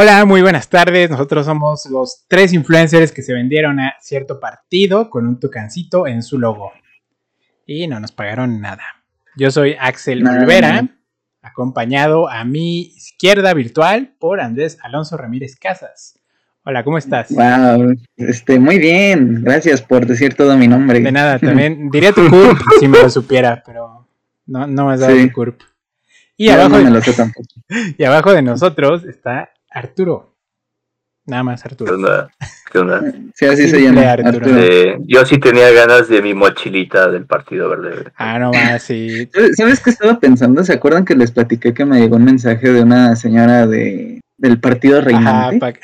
Hola, muy buenas tardes. Nosotros somos los tres influencers que se vendieron a cierto partido con un tucancito en su logo. Y no nos pagaron nada. Yo soy Axel Olvera, acompañado a mi izquierda virtual por Andrés Alonso Ramírez Casas. Hola, ¿cómo estás? Wow, este, muy bien. Gracias por decir todo mi nombre. De nada, también diría tu CURP si me lo supiera, pero no, no me has dado tu CURP. Y, abajo de, y abajo de nosotros está Arturo. Nada más Arturo. ¿Qué onda? ¿Qué onda? Sí, así se llama. Arturo. Eh, yo sí tenía ganas de mi mochilita del Partido Verde. Ah, no más, sí. ¿Sabes qué estaba pensando? ¿Se acuerdan que les platiqué que me llegó un mensaje de una señora de del partido reinante?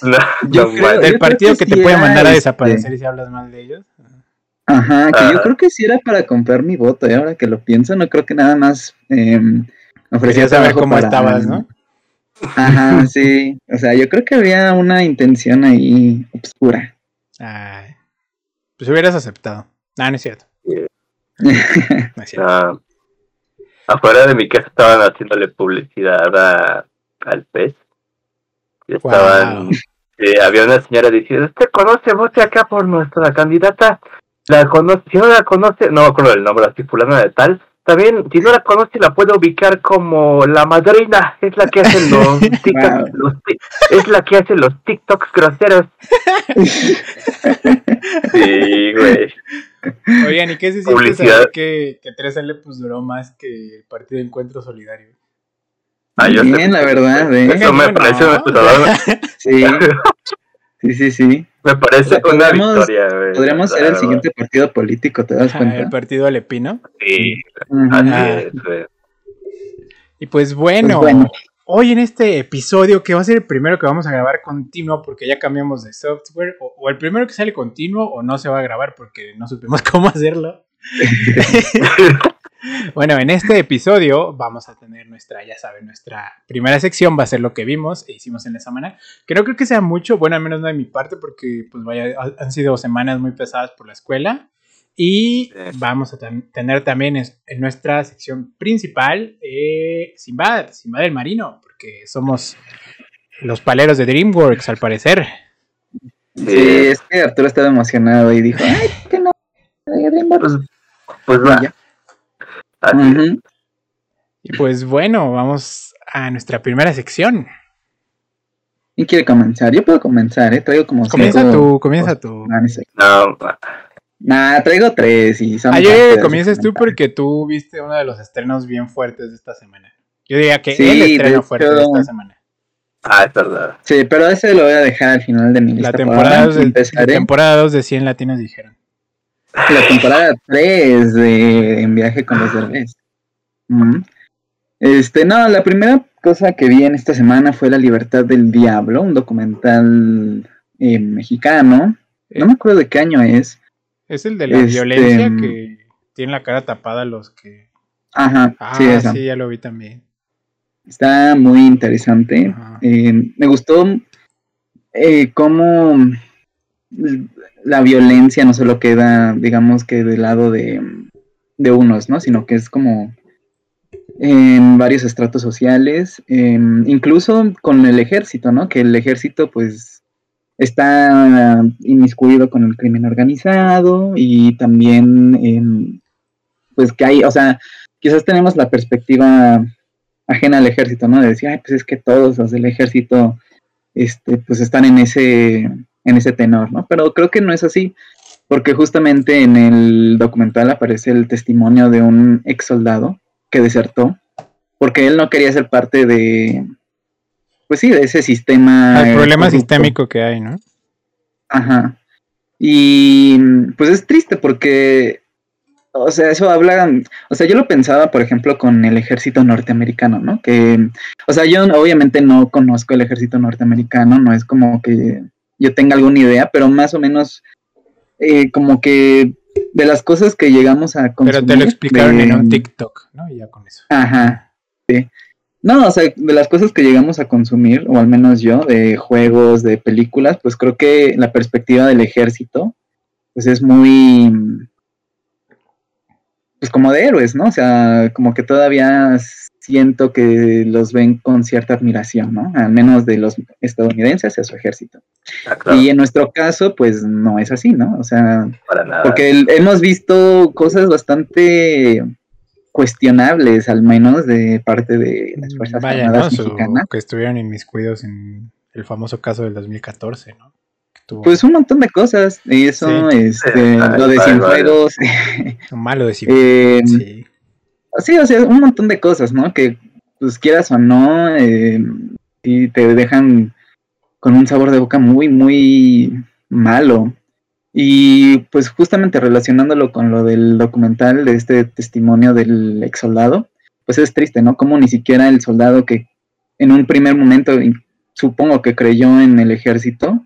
Ajá, no, del partido que, te puede mandar a este desaparecer si hablas mal de ellos. Ajá, que yo creo que sí era para comprar mi voto, y ahora que lo pienso, no creo que nada más eh, ofrecía saber cómo estabas, ¿no? Ajá, sí. O sea, yo creo que había una intención ahí obscura. Ay. Pues hubieras aceptado. No, no es cierto. no es cierto. Ah, afuera de mi casa estaban haciéndole publicidad a, al pez. Y estaban. Eh, había una señora diciendo: ¿Usted conoce, vote acá por nuestra candidata? La conoce, si no la conoce, no con el nombre, así, fulana de tal también, si no la conoce, la puede ubicar como la madrina. Es la que hace los, es la que hace los TikToks groseros. sí, güey. Oigan, ¿y qué se siente saber que, que 3L pues duró más que el Partido de Encuentro Solidario? Ah, yo Bien, la verdad, ¿eh? Eso me parece Sí. Sí, sí, sí. Me parece una victoria. Podríamos ser el siguiente partido político, ¿te das cuenta? el partido Alepino. Sí. Y pues bueno, pues bueno, hoy en este episodio, que va a ser el primero que vamos a grabar continuo porque ya cambiamos de software, o, el primero que sale continuo o no se va a grabar porque no supimos cómo hacerlo. Bueno, en este episodio vamos a tener nuestra, ya saben, nuestra primera sección va a ser lo que vimos e hicimos en la semana, que no creo que sea mucho, bueno, al menos no de mi parte, porque pues vaya, han sido semanas muy pesadas por la escuela. Y vamos a tener también en nuestra sección principal eh, Simba, Simba del Marino, porque somos los paleros de DreamWorks, al parecer. Sí, es que Arturo estaba emocionado y dijo, ay, no, DreamWorks. Pues, pues va. Y pues bueno, vamos a nuestra primera sección. ¿Quién quiere comenzar? Yo puedo comenzar, ¿eh? Traigo como Comienza tú, comienza tú. No, Nah, traigo tres y son Ah, comienzas tú porque tú viste uno de los estrenos bien fuertes de esta semana. Yo diría que el estreno fuerte de esta semana. Ah, es verdad. Sí, pero ese lo voy a dejar al final de mi lista. La temporada, de, temporada 2 de 100 latinos dijeron. La temporada 3 de En viaje con los derbés. Este, no, la primera cosa que vi en esta semana fue La libertad del diablo, un documental eh, mexicano. No me acuerdo de qué año es. Es el de la este, violencia que tiene la cara tapada los que. Ajá, ah, sí, sí, ya lo vi también. Está muy interesante. Eh, me gustó eh, cómo la violencia no solo queda, digamos que del lado de, unos, ¿no? Sino que es como en varios estratos sociales, incluso con el ejército, ¿no? Que el ejército, pues, está inmiscuido con el crimen organizado y también, pues, que hay, o sea, quizás tenemos la perspectiva ajena al ejército, ¿no? De decir, ay, pues es que todos los del ejército, este, pues, están en ese en ese tenor, ¿no? Pero creo que no es así, porque justamente en el documental aparece el testimonio de un ex soldado que desertó, porque él no quería ser parte de, pues sí, de ese sistema. El problema sistémico que hay, ¿no? Ajá. Y pues es triste porque, o sea, eso habla, o sea, yo lo pensaba, por ejemplo, con el ejército norteamericano, ¿no? Que, o sea, yo obviamente no conozco el ejército norteamericano, no es como que yo tenga alguna idea, pero más o menos eh, como que de las cosas que llegamos a consumir. Pero te lo explicaron en un TikTok, ¿no? Y ya con eso. Ajá, sí. No, o sea, de las cosas que llegamos a consumir, o al menos yo, de juegos, de películas, pues creo que la perspectiva del ejército, pues es muy, pues como de héroes, ¿no? O sea, como que todavía siento que los ven con cierta admiración, ¿no? Al menos de los estadounidenses a su ejército. Ah, y en nuestro caso, pues no es así, ¿no? O sea, porque hemos visto cosas bastante cuestionables, al menos de parte de las Fuerzas Armadas mexicanas. que estuvieron inmiscuidos en el famoso caso del 2014, ¿no? Pues un montón de cosas. Eso, este, lo de Cienfuegos. Malo de Cienfuegos. sí. Sí, o sea, un montón de cosas, ¿no? Que, pues quieras o no, eh, y te dejan con un sabor de boca muy, muy malo. Y pues justamente relacionándolo con lo del documental de este testimonio del ex soldado, pues es triste, ¿no? Como ni siquiera el soldado que en un primer momento supongo que creyó en el ejército,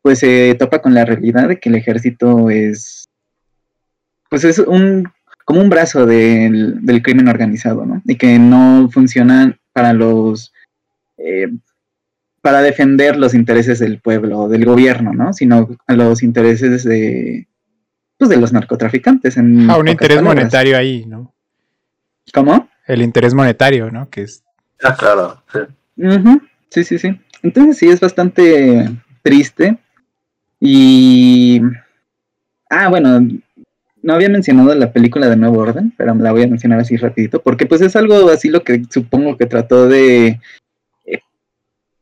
pues se topa con la realidad de que el ejército es, pues es un, como un brazo del, crimen organizado, ¿no? Y que no funciona para los, eh, para defender los intereses del pueblo o del gobierno, ¿no? Sino a los intereses de, pues de los narcotraficantes. En ah, un interés monetario ahí, ¿no? ¿Cómo? El interés monetario, ¿no? Que es... Ah, claro, sí. Sí, sí, sí. Entonces sí, es bastante triste y. Ah, bueno, no había mencionado la película de Nuevo Orden, pero me la voy a mencionar así rapidito, porque pues es algo así lo que supongo que trató de eh,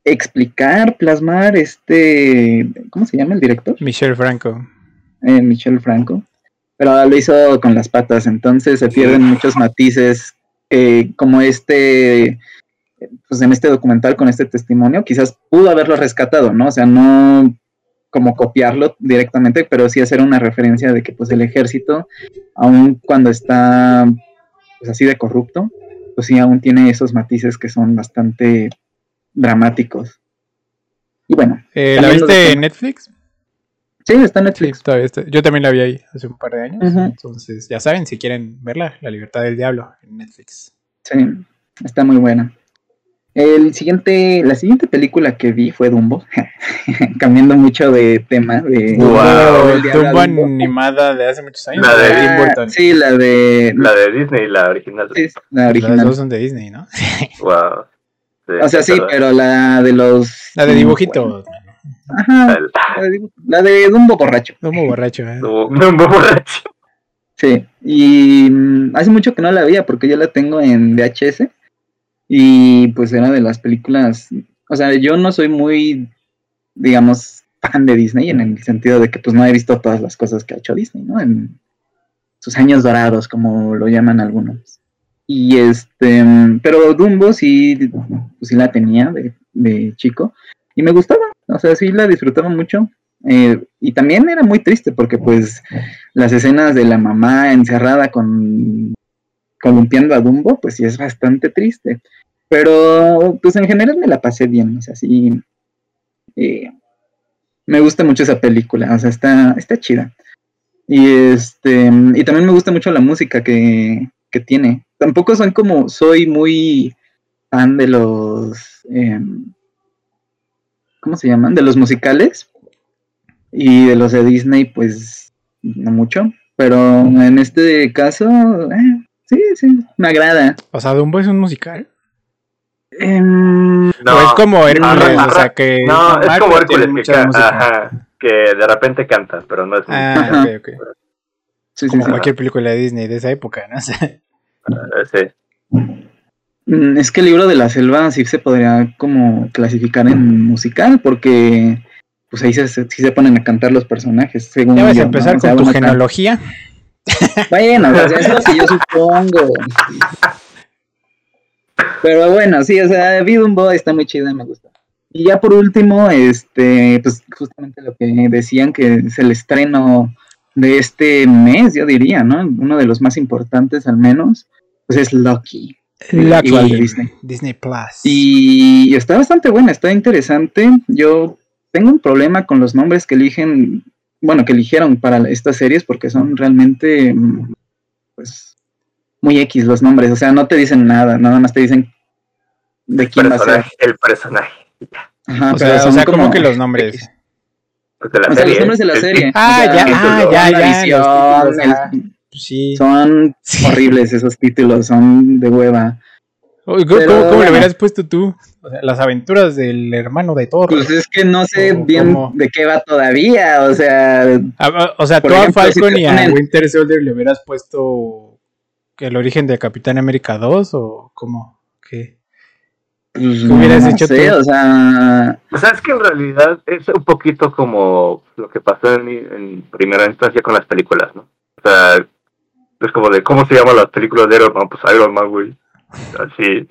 explicar, plasmar este, ¿cómo se llama el director? Michel Franco. Eh, Michel Franco, pero lo hizo con las patas, entonces se pierden muchos matices, eh, como este, pues en este documental con este testimonio, quizás pudo haberlo rescatado, ¿no? O sea, no como copiarlo directamente, pero sí hacer una referencia de que pues el ejército, aun cuando está pues así de corrupto, pues sí aún tiene esos matices que son bastante dramáticos. Y bueno. Eh, ¿La viste en Netflix? Sí, está en Netflix. Yo también la vi ahí hace un par de años. Entonces, ya saben, si quieren verla, La Libertad del Diablo en Netflix. Sí, está muy buena. El siguiente, la siguiente película que vi fue Dumbo, cambiando mucho de tema. De, wow, Dumbo animada de hace muchos años. La de Tim Burton. Sí, la de. La de Disney, la original. Sí, la original. Las dos son de Disney, ¿no? wow. o sea, sí, pero la de los. La de dibujito. Ajá. La de Dumbo borracho. Dumbo borracho, ¿eh? Dumbo borracho. Sí, y mm, hace mucho que no la veía porque yo la tengo en VHS y pues era de las películas, o sea, yo no soy muy, digamos, fan de Disney en el sentido de que pues no he visto todas las cosas que ha hecho Disney, ¿no? En sus años dorados, como lo llaman algunos. Y este, pero Dumbo sí, pues, sí la tenía de, chico y me gustaba, o sea, sí la disfrutaba mucho. Eh, y también era muy triste porque pues las escenas de la mamá encerrada con columpiando a Dumbo, pues sí es bastante triste. Pero, pues en general me la pasé bien, o sea, sí. Eh, me gusta mucho esa película, o sea, está, está chida. Y este, y también me gusta mucho la música que, que tiene. Tampoco son como, soy muy fan de los, em, ¿cómo se llaman? De los musicales. Y de los de Disney, pues, no mucho. Pero en este caso, eh, sí, sí, me agrada. O sea, Dumbo es un musical. Em, no, es como Hércules, o sea que. No, es como Hércules que, ajá, que de repente canta, pero no es. Ah, ok, ok. como cualquier película de Disney de esa época, ¿no? Ah, sí. Mm, es que el libro de la selva sí se podría como clasificar en musical, porque pues ahí se, sí se ponen a cantar los personajes. Según ya vas a empezar con tu genealogía. Bueno, eso es lo que yo supongo. Pero bueno, sí, o sea, Dumbo está muy chida, me gusta. Y ya por último, este, pues justamente lo que decían que es el estreno de este mes, yo diría, ¿no? Uno de los más importantes al menos, pues es Lucky. Lucky, Disney. Disney Plus. Y está bastante buena, está interesante. Yo tengo un problema con los nombres que eligen, bueno, que eligieron para estas series porque son realmente, muy X los nombres, o sea, no te dicen nada, nada más te dicen de quién va a ser. El personaje. Ajá, o sea, son o sea como que los nombres. Pues o sea, los nombres de la serie. ah, ya, ah, ya, ya, Sí. Son horribles esos títulos, son de hueva. ¿Cómo, ¿cómo, le hubieras puesto tú? O sea, las aventuras del hermano de Thor. Pues es que no sé bien de qué va todavía, o sea... o sea, tú a Falcon y a Winter Soldier le hubieras puesto el origen de Capitán América 2 o cómo? ¿Qué? Pues, ¿Qué hubieras hecho tú? O sea... O sea, es que en realidad es un poquito como lo que pasó en, en primera instancia con las películas, ¿no? O sea, es como de, ¿cómo se llaman las películas de Iron Man? Pues Iron Man, güey. Así,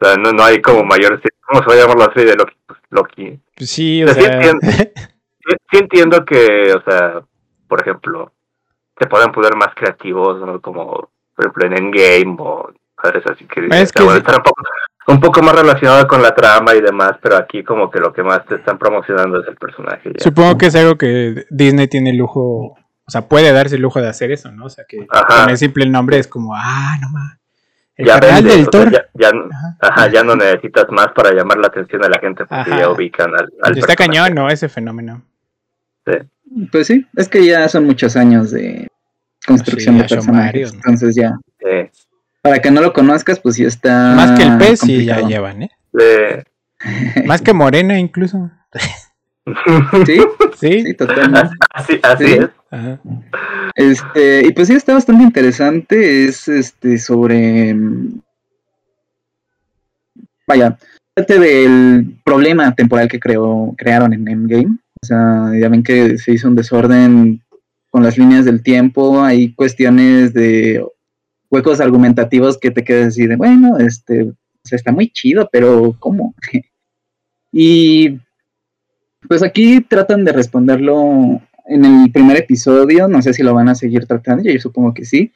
o sea, no, no hay como mayores. ¿Cómo se va a llamar la serie de Loki? Pues Loki. Sí, o, sea. Sí entiendo, sí, entiendo, que, o sea, por ejemplo, se pueden poner más creativos, ¿no? Como, por ejemplo, en Endgame o cosas así que. Es que un, poco, un poco más relacionado con la trama y demás, pero aquí como que lo que más te están promocionando es el personaje. Supongo que es algo que Disney tiene el lujo o sea, puede darse el lujo de hacer eso, ¿no? O sea, que con el simple nombre es como, ah, no más. El ya canal del Thor. Ya, ajá. ya, no necesitas más para llamar la atención de la gente porque ya ubican al, al Está cañón, ¿no? Ese fenómeno. Sí. Pues sí, es que ya son muchos años de construcción de personajes. Entonces ya. Sí. Para que no lo conozcas, pues ya está. Más que el pez, sí ya llevan, ¿eh? Sí. Más que Morena, incluso. ¿Sí? Sí, totalmente. Así, así es. Este, y pues sí, está bastante interesante. Es este sobre. Vaya, parte del problema temporal que creó, crearon en Endgame. O sea, ya ven que se hizo un desorden con las líneas del tiempo. Hay cuestiones de huecos argumentativos que te quedas así de, bueno, este, está muy chido, pero ¿cómo? y pues aquí tratan de responderlo en el primer episodio, no sé si lo van a seguir tratando, yo supongo que sí.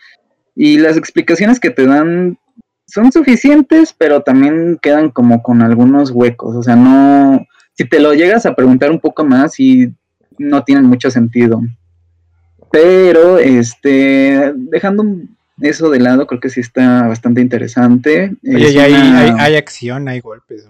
Y las explicaciones que te dan son suficientes, pero también quedan como con algunos huecos, o sea, no, si te lo llegas a preguntar un poco más y no tienen mucho sentido. Pero, este, dejando eso de lado, creo que sí está bastante interesante. Oye, hay, hay, acción, hay golpes,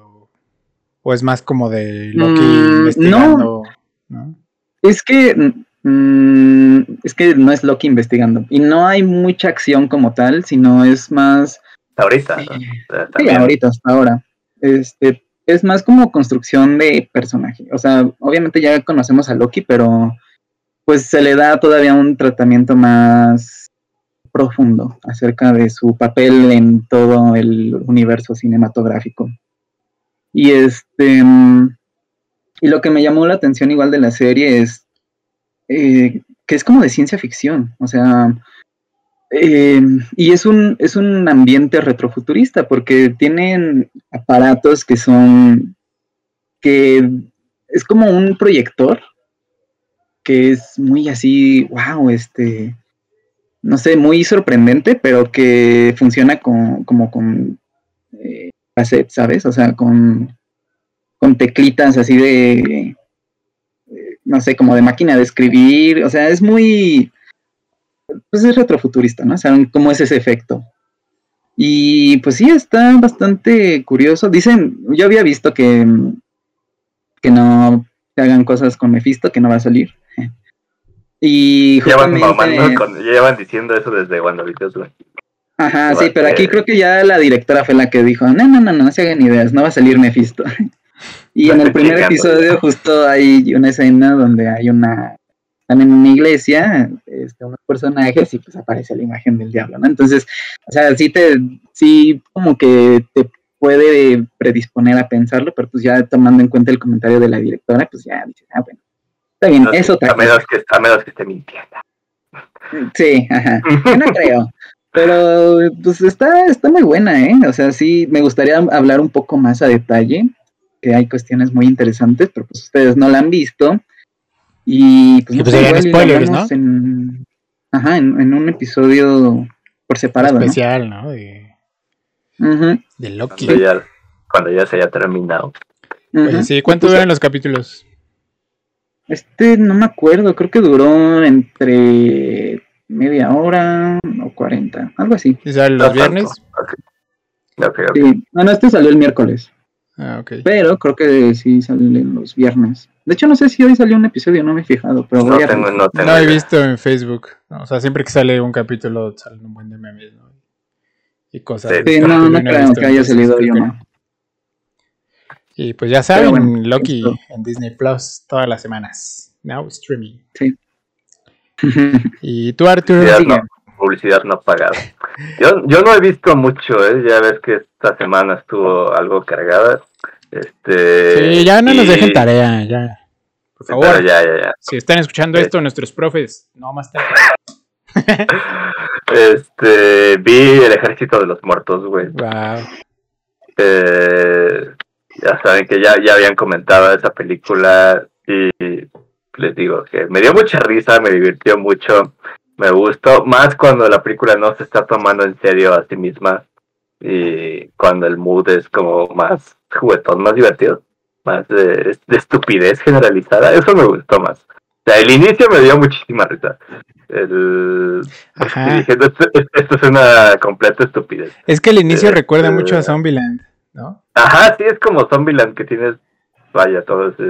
o, es más como de Loki mm, investigando, no. Es que mm, es que no es Loki investigando y no hay mucha acción como tal, sino es más ahorita. Sí, ahorita hasta ahora. Este es más como construcción de personaje. O sea, obviamente ya conocemos a Loki, pero pues se le da todavía un tratamiento más profundo acerca de su papel en todo el universo cinematográfico. Y este mm, y lo que me llamó la atención igual de la serie es eh, que es como de ciencia ficción, o sea, eh, y es un, es un ambiente retrofuturista porque tienen aparatos que son, que es como un proyector que es muy así, wow, este, no sé, muy sorprendente, pero que funciona con, como con eh, ¿sabes? O sea, con con teclitas así de, no sé, como de máquina de escribir, o sea, es muy, pues es retrofuturista, ¿no? ¿Saben cómo es ese efecto? Y pues sí, está bastante curioso. Dicen, yo había visto que, que no se hagan cosas con Mephisto, que no va a salir. Y justamente... Llevan, diciendo eso desde cuando Ajá, sí, pero aquí creo que ya la directora fue la que dijo, no, no, no, no, no se hagan ideas, no va a salir Mephisto. Y en el primer episodio justo hay una escena donde hay una, en una iglesia, este, unos personajes y pues aparece la imagen del diablo, ¿no? Entonces, o sea, sí te, sí como que te puede predisponer a pensarlo, pero pues ya tomando en cuenta el comentario de la directora, pues ya dices, ah, bueno, está bien, eso otra a menos que A menos que esté mintiendo. Sí, ajá, yo no creo. Pero pues está, está muy buena, ¿eh? O sea, sí, me gustaría hablar un poco más a detalle que hay cuestiones muy interesantes, pero pues ustedes no la han visto. Y pues, pues spoilers, ¿no? En, ajá, en, un episodio por separado. Especial, ¿no? De, Loki. Cuando ya, se haya terminado. Pues sí, ¿cuánto duran los capítulos? Este no me acuerdo, creo que duró entre media hora o cuarenta, algo así. ¿Y sale los viernes? Sí. No, no, este salió el miércoles. Ah, Pero creo que sí salen los viernes. De hecho, no sé si hoy salió un episodio, no me he fijado, pero no, tengo, no, tengo he visto en Facebook. O sea, siempre que sale un capítulo salen un buen de memes, ¿no? Y cosas. Sí, no, no creo que haya salido hoy no. Y pues ya saben, Loki en Disney Plus todas las semanas. Now streaming. Sí. y tú, Arthur. Publicidad no, pagada. Yo, yo no he visto mucho, ¿eh? Ya ves que esta semana estuvo algo cargada. Este, sí, ya no nos dejen tarea, ya. Por favor. ya, ya, ya. Si están escuchando esto, nuestros profes, no más tarde. este, vi El Ejército de los Muertos, güey. Wow. Eh, ya saben que ya, ya habían comentado esa película y les digo que me dio mucha risa, me divirtió mucho, me gustó, más cuando la película no se está tomando en serio a sí misma y cuando el mood es como más juguetón, más divertido, más de, estupidez generalizada, eso me gustó más. O sea, el inicio me dio muchísima risa. El, diciendo, esto, es una completa estupidez. Es que el inicio recuerda mucho a Zombieland, ¿no? Ajá, sí, es como Zombieland que tienes, vaya, todo ese,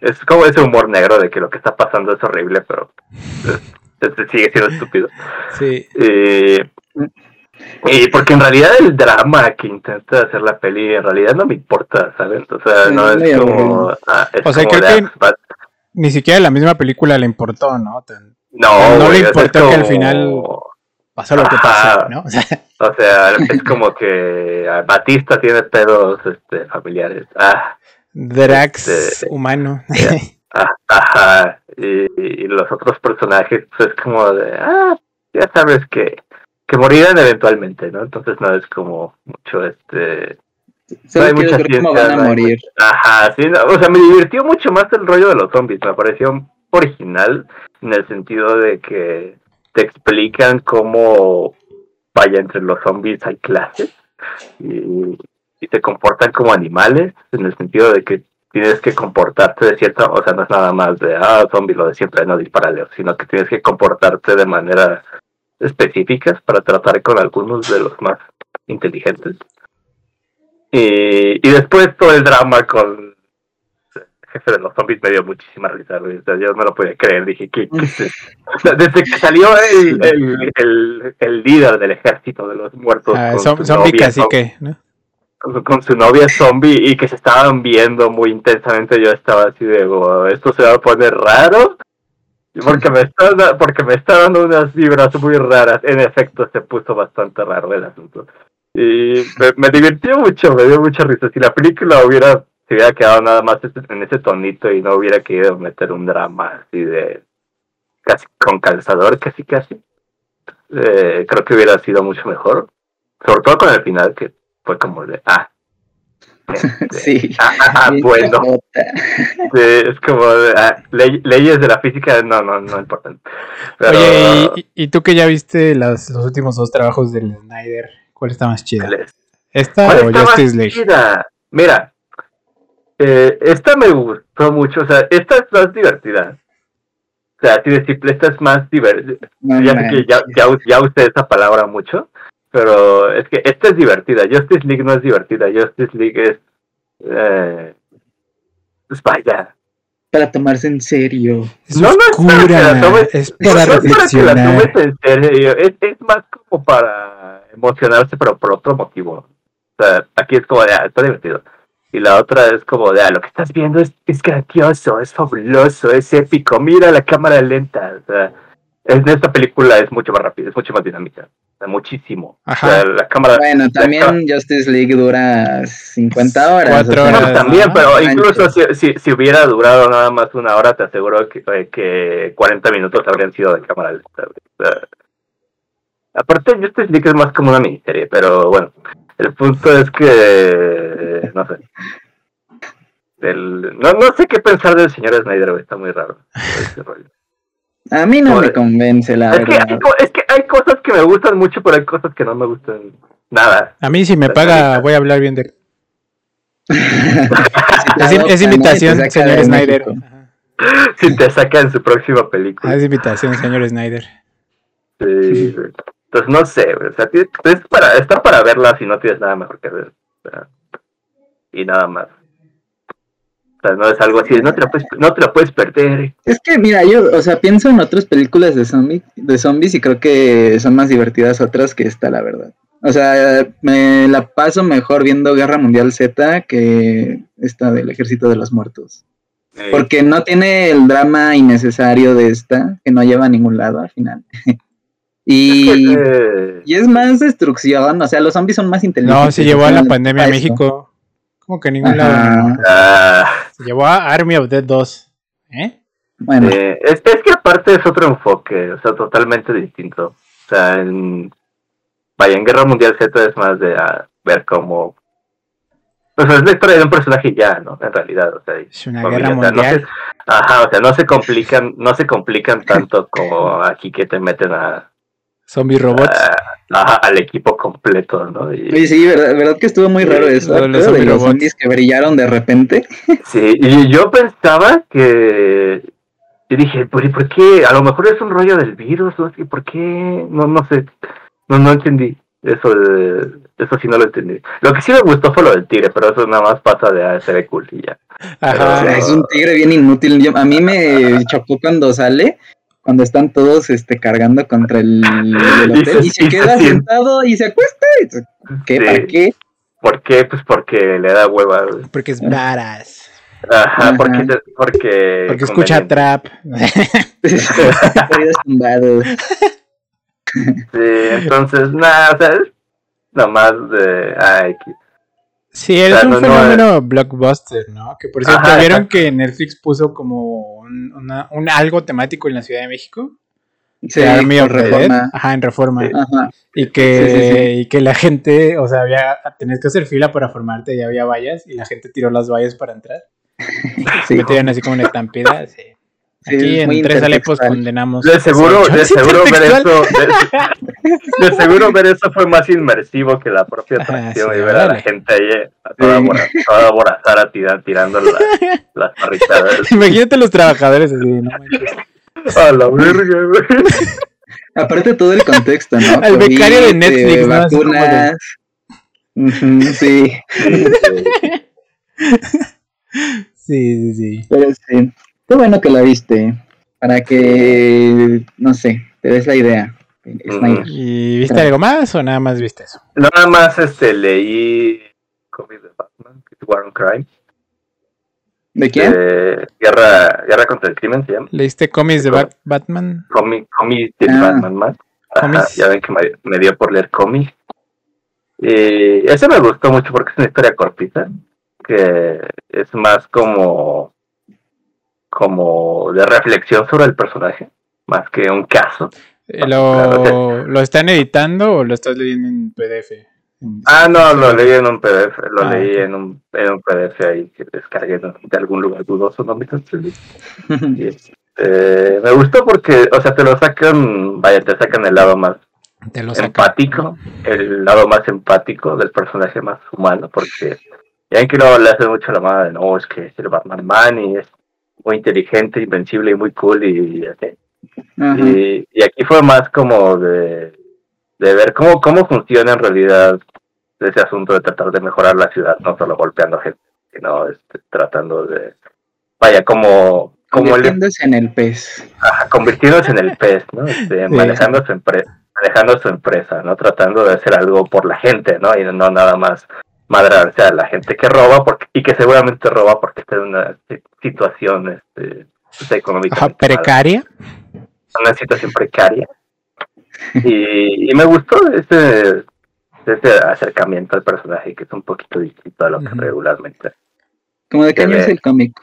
es como ese humor negro de que lo que está pasando es horrible, pero sigue siendo estúpido. Sí. y porque en realidad el drama que intenta hacer la peli en realidad no me importa, ¿sabes? O sea, no es como... Ah, o sea, creo que ni siquiera la misma película le importó, ¿no? No, no le importó que al final pasó lo que pasó, ¿no? o sea, es como que Batista tiene pedos este, familiares. Ah, Drax este, humano. ajá. Y, los otros personajes, pues es como de, ah, ya sabes que, que morirán eventualmente, ¿no? Entonces no es como mucho este. No hay mucha ciencia, van a morir. Ajá, sí, o sea, me divirtió mucho más el rollo de los zombies, me pareció original en el sentido de que te explican cómo, vaya, entre los zombies hay clases y, se comportan como animales, en el sentido de que tienes que comportarte de cierta, o sea, no es nada más de, ah, zombie, lo de siempre, no disparale, sino que tienes que comportarte de manera específicas para tratar con algunos de los más inteligentes. Y, y después todo el drama con jefe de los zombies me dio muchísima risa, yo no lo podía creer, dije, ¿qué, desde que salió el, el, el, líder del ejército de los muertos. Ah, zombie casi que, ¿no? con su novia zombie y que se estaban viendo muy intensamente, yo estaba así de, esto se va a poner raro. Porque me, está, porque me está dando unas vibras muy raras. En efecto, se puso bastante raro el asunto. Y me, divirtió mucho, me dio mucha risa. Si la película hubiera, se hubiera quedado nada más en ese tonito y no hubiera querido meter un drama así de casi con calzador, casi casi, eh, creo que hubiera sido mucho mejor. Sobre todo con el final, que fue como de, ah. sí. Ah, ah, ah bueno. es como ah, leyes de la física, no, no, no importan. Oye, ¿y, tú que ya viste los últimos dos trabajos del Snyder, ¿cuál está más chida? ¿Esta o Justice League? Mira, eh, esta me gustó mucho, o sea, esta es más divertida. O sea, así de simple, esta es más divertida. ya sé que ya, ya, ya usé esa palabra mucho, pero es que esta es divertida. Justice League no es divertida. Justice League es. Eh, pues vaya. Para tomarse en serio. Es no, no es para, tomes, es para no. Es para que la tomes en serio. Es, es, más como para emocionarse, pero por otro motivo. O sea, aquí es como de, ah, está divertido. Y la otra es como de, ah, lo que estás viendo es, es grandioso, es fabuloso, es épico. Mira la cámara lenta. O sea, en esta película es mucho más rápida, es mucho más dinámica, muchísimo. la cámara, bueno, también Justice League dura 50 horas. Cuatro horas. también, pero incluso si, si, hubiera durado nada más una hora, te aseguro que, eh, que 40 minutos habrían sido de cámara lenta. aparte, Justice League es más como una miniserie, pero bueno, el punto es que, no sé. no, no sé qué pensar del señor Snyder, está muy raro. A mí no me convence, la verdad. es que hay cosas que me gustan mucho, pero hay cosas que no me gustan nada. A mí si me paga voy a hablar bien de... es, invitación, señor Snyder. Si te saca en su próxima película. Ah, es invitación, señor Snyder. Sí, entonces no sé, o sea, es para, está para verla si no tienes nada mejor que ver. y nada más. O sea, no es algo así, no te, la puedes, no te la puedes perder. Es que, mira, yo, o sea, pienso en otras películas de, zombie, de zombies y creo que son más divertidas otras que esta, la verdad. O sea, me la paso mejor viendo Guerra Mundial Z que esta del Ejército de los Muertos. Porque no tiene el drama innecesario de esta, que no lleva a ningún lado al final. y, es y es más destrucción, o sea, los zombies son más inteligentes. No, se llevó a la pandemia a México. Como que ningún lado. Ah. Se llevó a Army of Dead 2. ¿Eh? Bueno. es, es, que aparte es otro enfoque, o sea, totalmente distinto. O sea, en, vaya, en Guerra Mundial Z es más de ah, ver cómo... Pues es la historia de un personaje ya, ¿no? En realidad, o sea, es una guerra mundial. ajá, o sea, no se complican, no se complican tanto como aquí que te meten a zombie robots. ajá, al equipo completo, ¿no? Y, sí, ¿verdad, ¿verdad, que estuvo muy raro eso? de los zombies que brillaron de repente. Sí, y yo pensaba que y dije, ¿por, ¿por qué? A lo mejor es un rollo del virus, ¿no? ¿Por qué? No, no sé. No, no entendí. Eso eso sí no lo entendí. Lo que sí me gustó fue lo del tigre, pero eso nada más pasa de a se cool y ya. es un tigre bien inútil. a mí me chocó cuando sale, cuando están todos este cargando contra el, hotel y se, queda sentado y se acuesta. ¿Qué? ¿Para qué? ¿Por qué? Pues porque le da hueva. Porque es varas. Ajá, porque, porque, porque escucha trap. Sí, entonces, nada, o sea, es nomás de AX. Sí, es un fenómeno blockbuster, ¿no? Que por cierto, ¿vieron que Netflix puso como un, una, un, algo temático en la Ciudad de México? Sí, en reforma. Ajá, en reforma. Ajá. Y que, y que la gente, o sea, había, tenías que hacer fila para formarte y había vallas y la gente tiró las vallas para entrar. Sí. Metieron así como una estampida, sí. Aquí en Tres Alepos condenamos. De seguro, de seguro ver eso, de, seguro ver eso fue más inmersivo que la propia ah, atracción y ver a la gente ahí a toda, toda tirando las parritas. Imagínate los trabajadores así, no A la verga, güey. Aparte todo el contexto, ¿no? El becario de Netflix, ¿no? Vacunas. sí. Sí, sí, sí. Pero sí. Qué bueno que la viste. Para que, no sé, te des la idea. ¿Y viste algo más o nada más viste eso? Nada más este, leí cómics de Batman, War on Crime. ¿De quién? Guerra, Guerra contra el Crimen se llama. ¿Leíste cómics de Batman? Cómics de ah. Batman más. ya ven que me, dio por leer cómics. Y ese me gustó mucho porque es una historia cortita, que es más como como de reflexión sobre el personaje, más que un caso. Eh, ¿Lo, ¿Lo están editando o lo estás leyendo en PDF? Ah, no, lo leí en un PDF, lo ah, leí en, un, en un PDF ahí que descargué de algún lugar dudoso, no me y, este, Me gustó porque, o sea, te lo sacan, vaya, te sacan el lado más empático, el lado más empático del personaje más humano, porque ya que luego le hace mucho la madre, no, es que es el Batman Man y es muy inteligente, invencible y muy cool y así. Y, aquí fue más como de, de ver cómo, cómo funciona en realidad ese asunto de tratar de mejorar la ciudad, no solo golpeando gente, sino este, tratando de, vaya, como... como convirtiéndose en el pez. Ajá, convirtiéndose en el pez, ¿no? Este, manejando su empresa manejando su empresa, ¿no? Tratando de hacer algo por la gente, ¿no? Y no nada más madrarse a la gente que roba porque, y que seguramente roba porque está en una situación este, pues, económica precaria. Una situación precaria. Y, me gustó ese, ese acercamiento al personaje que es un poquito distinto a lo que regularmente. ¿Cómo de qué año es el cómic?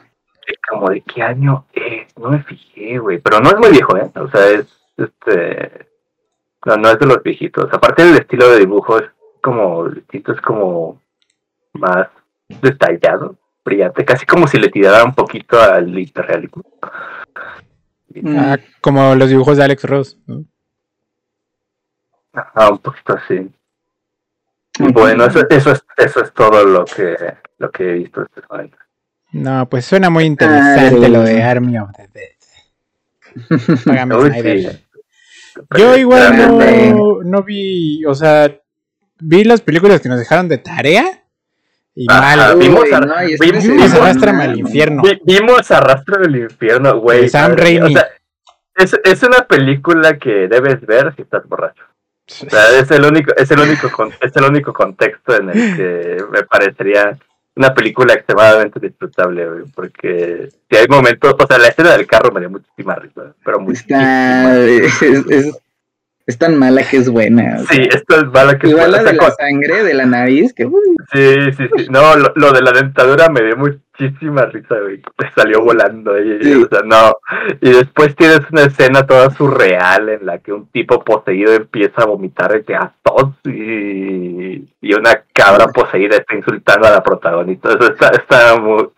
Como de qué año es, no me fijé, güey, pero no es muy viejo, ¿eh? O sea, es este. No, no es de los viejitos. Aparte del estilo de dibujo es como distinto, es como más detallado, brillante, casi como si le tirara un poquito al hiperrealismo. Ah, como los dibujos de Alex Ross, ¿no? Ah, un poquito así. Bueno, eso, eso, es, eso es todo lo que, lo que he visto este momento. No, pues suena muy interesante lo de Army of the Dead. Págame Yo igual no, no vi, o sea, vi las películas que nos dejaron de tarea Y mal. vimos, vimos, Arrastrame al infierno. Vimos Arrastrame al infierno, güey. Sam Raimi. O sea, es, es una película que debes ver si estás borracho. O sea, es el único, es el único, es el único contexto en el que me parecería una película extremadamente disfrutable, güey, porque si hay momentos, o sea, la escena del carro me dio muchísima risa, pero muy Está, es tan mala que es buena. sí, esto es mala que es buena. Igual la de la sangre de la nariz, que... Sí, sí, sí. No, lo, de la dentadura me dio muchísima risa, güey. Salió volando ahí. O sea, no. Y después tienes una escena toda surreal en la que un tipo poseído empieza a vomitar de tos y, y una cabra poseída está insultando a la protagonista. Eso está, está muy,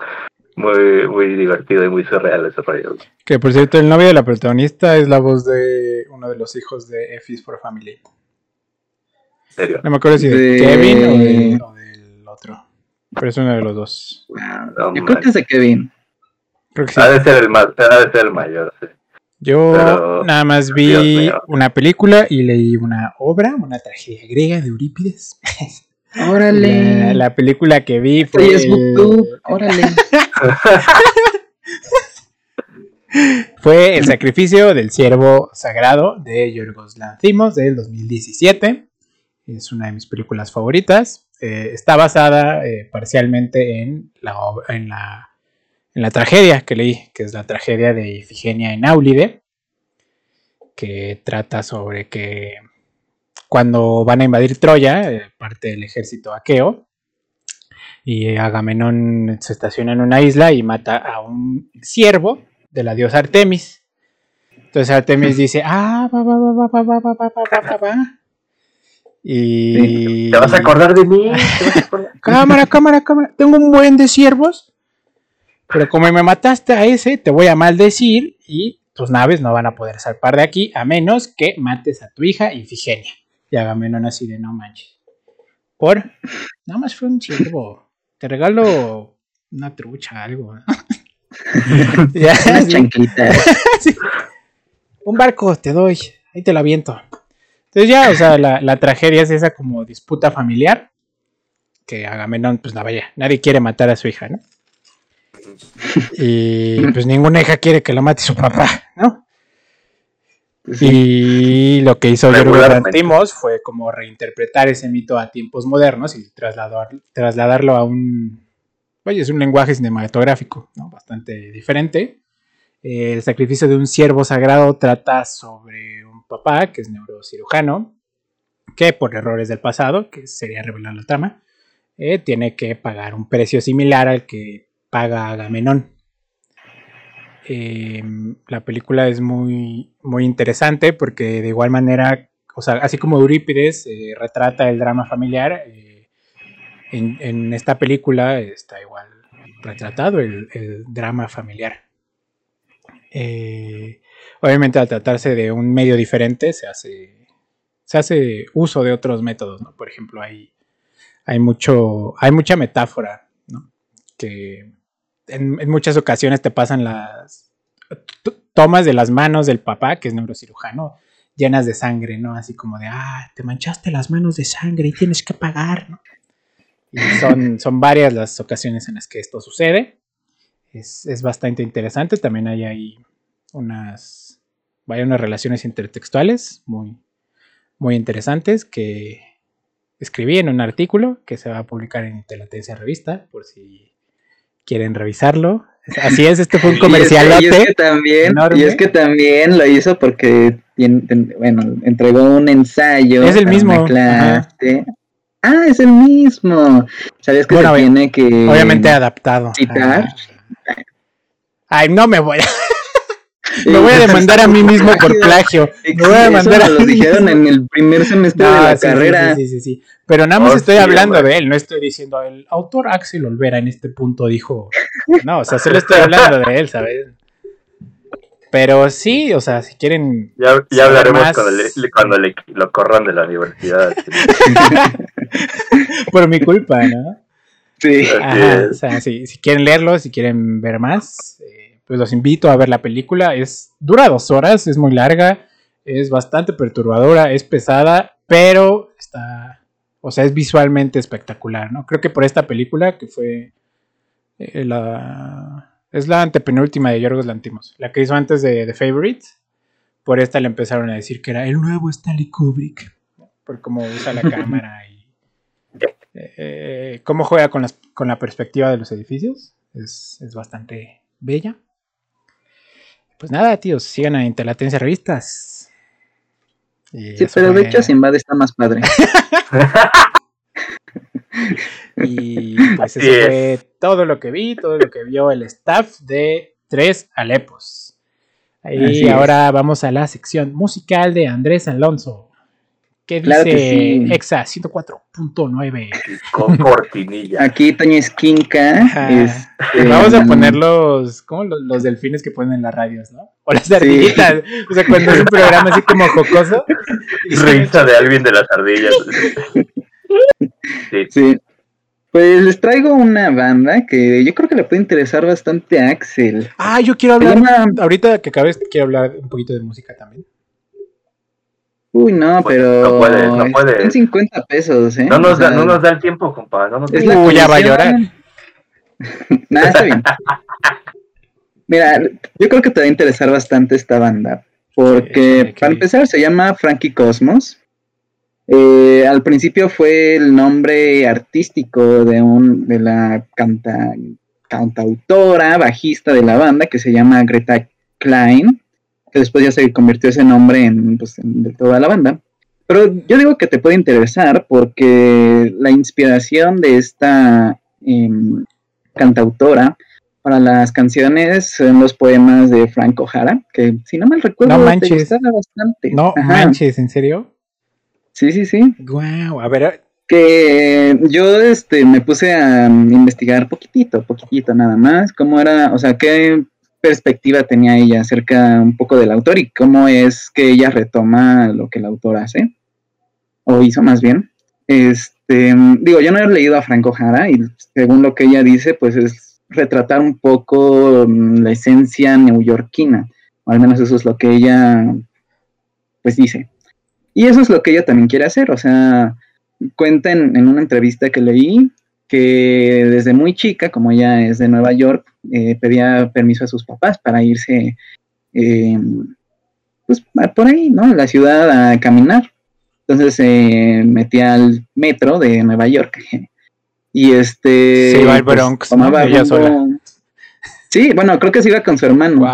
muy, muy divertido y muy surreal ese rollo. Que por cierto, el novio de la protagonista es la voz de uno de los hijos de F for Family. ¿En serio? No me acuerdo si de, Kevin o, del otro. Pero es uno de los dos. Yo creo que es de Kevin. Creo que sí. Ha de ser el, más, ha de ser el mayor, sí. Yo nada más vi una película y leí una obra, una tragedia griega de Eurípides. Órale. La, película que vi fue. Órale. fue El sacrificio del siervo sagrado de Yorgos Lanthimos del 2017. Es una de mis películas favoritas. Eh, está basada eh, parcialmente en la, en, la, en la tragedia que leí, que es la tragedia de Ifigenia en Aulide, que trata sobre que cuando van a invadir Troya, eh, parte del ejército aqueo, y Agamenón se estaciona en una isla y mata a un siervo de la diosa Artemis. Entonces Artemis dice, ah, va, va, va, va, va, va, va, va, va, va, Y... ¿Te vas a acordar de mí? cámara, cámara, cámara. Tengo un buen de siervos. Pero como me mataste a ese, te voy a maldecir y tus naves no van a poder salpar de aquí a menos que mates a tu hija Ifigenia. Y Agamenón así de no manches. Por, nada más fue un siervo. Te regalo una trucha, algo. ya, Un barco te doy, ahí te lo aviento. Entonces ya, o sea, la, tragedia es esa como disputa familiar. Que Agamenón, pues no vaya, nadie quiere matar a su hija, ¿no? Y pues ninguna hija quiere que lo mate su papá, ¿no? Y lo que hizo Yorgos fue como reinterpretar ese mito a tiempos modernos y trasladarlo a un, oye, es un lenguaje cinematográfico, ¿no? Bastante diferente. El sacrificio de un siervo sagrado trata sobre un papá que es neurocirujano, que por errores del pasado, que sería revelar la trama, eh, tiene que pagar un precio similar al que paga Agamenón Em, la película es muy, muy interesante porque de igual manera, o sea, así como Eurípides eh, retrata el drama familiar, eh, en, esta película está igual retratado el, drama familiar. Eh, obviamente al tratarse de un medio diferente se hace, se hace uso de otros métodos, Por ejemplo, hay, hay, mucho, hay mucha metáfora, Que en, muchas ocasiones te pasan las tomas de las manos del papá, que es neurocirujano, llenas de sangre, ¿no? Así como de, ah, te manchaste las manos de sangre y tienes que pagar, ¿no? Y son, son varias las ocasiones en las que esto sucede. Es, bastante interesante. También hay ahí unas, vaya, unas relaciones intertextuales muy, muy interesantes que escribí en un artículo que se va a publicar en Intelatencia Revista, por si quieren revisarlo. Así es, este fue un comercial. Y es, que, también, y es que también lo hizo porque, bueno, entregó un ensayo. Es el mismo. Clase. Ah, es el mismo. ¿Sabías que se tiene que. Obviamente adaptado. Citar. Ay, no me voy a. Me voy a demandar a mí mismo por plagio. Me voy a demandar a lo dijeron en el primer semestre de la carrera. Sí, sí, sí, Pero nada más estoy hablando de él, no estoy diciendo el autor Axel Olvera en este punto dijo. No, o sea, solo estoy hablando de él, ¿sabes? Pero sí, o sea, si quieren. Ya, ya hablaremos cuando, le, lo corran de la universidad. por mi culpa, ¿no? Sí. o sea, si quieren leerlo, si quieren ver más, pues los invito a ver la película. Es, dura dos horas, es muy larga, es bastante perturbadora, es pesada, pero está, O sea, es visualmente espectacular, ¿no? Creo que por esta película, que fue eh, la... Es la antepenúltima de Yorgos Lantimos, la que hizo antes de The Favorite. Por esta le empezaron a decir que era el nuevo Stanley Kubrick, por cómo usa la cámara y eh, cómo juega con, con, la perspectiva de los edificios. Es, es bastante bella. Pues nada, tíos, sigan a Interlatencia Revistas. sí, pero de hecho Sinbad está más padre. y pues eso fue todo lo que vi, todo lo que vio el staff de Tres Alepos. Y ahora vamos a la sección musical de Andrés Alonso. ¿Qué dice Exa 104.9? Con cortinilla. Aquí Toño Esquinca. Este, Vamos a poner los, ¿cómo? Los, delfines que ponen en las radios, ¿no? O las ardillitas. O sea, cuando es un programa así como jocoso. Risa de alguien de las ardillas. Sí. sí. Pues les traigo una banda que yo creo que le puede interesar bastante a Axel. Ah, yo quiero hablar. Ahorita que acabes, quiero hablar un poquito de música también. Uy, no, pues, pero. No puede, no puede. Son 50 pesos, ¿eh? No nos, da, no nos da el tiempo, compa. No nos Uy, ya va a llorar. Nada, está bien. Mira, yo creo que te va a interesar bastante esta banda. Porque, para empezar, se llama Frankie Cosmos. Eh, al principio fue el nombre artístico de, un, de la canta, cantautora, bajista de la banda, que se llama Greta Klein que después ya se convirtió ese nombre en, pues, de toda la banda. Pero yo digo que te puede interesar porque la inspiración de esta em, cantautora para las canciones son los poemas de Franco Jara, que si no mal recuerdo, no manches. bastante. No manches, ¿en serio? Sí, sí, sí. Wow, a ver. Que yo este, me puse a investigar poquitito, poquitito nada más, cómo era, o sea, qué perspectiva tenía ella acerca un poco del autor y cómo es que ella retoma lo que el autor hace, o hizo más bien. Este, digo, yo no he leído a Franco Jara y según lo que ella dice, pues es retratar un poco mm, la esencia neoyorquina, o al menos eso es lo que ella, pues dice. Y eso es lo que ella también quiere hacer, o sea, cuenta en una entrevista que leí que desde muy chica, como ella es de Nueva York, eh, pedía permiso a sus papás para irse eh, pues, por ahí, ¿no? La ciudad a caminar. Entonces se metía al metro de Nueva York. Y este. Se iba al pues, Bronx. tomaba ella sola. Sí, bueno, creo que se iba con su hermano.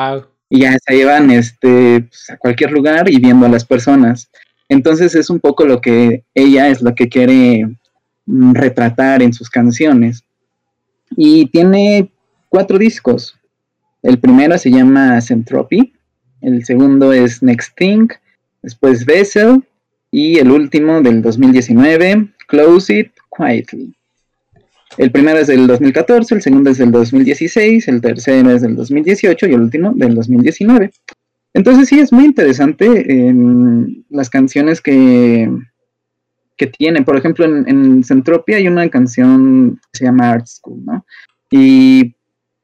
Y ya se iban este, pues, a cualquier lugar y viendo a las personas. Entonces es un poco lo que ella es lo que quiere retratar en sus canciones. Y tiene cuatro discos. El primero se llama Centropy, el segundo es Next Thing, después Vessel y el último del 2019, Close It Quietly. El primero es del 2014, el segundo es del 2016, el tercero es del 2018 y el último del 2019. Entonces sí, es muy interesante en las canciones que, que tiene. Por ejemplo, en, en Centropia hay una canción que se llama Art School, ¿no? Y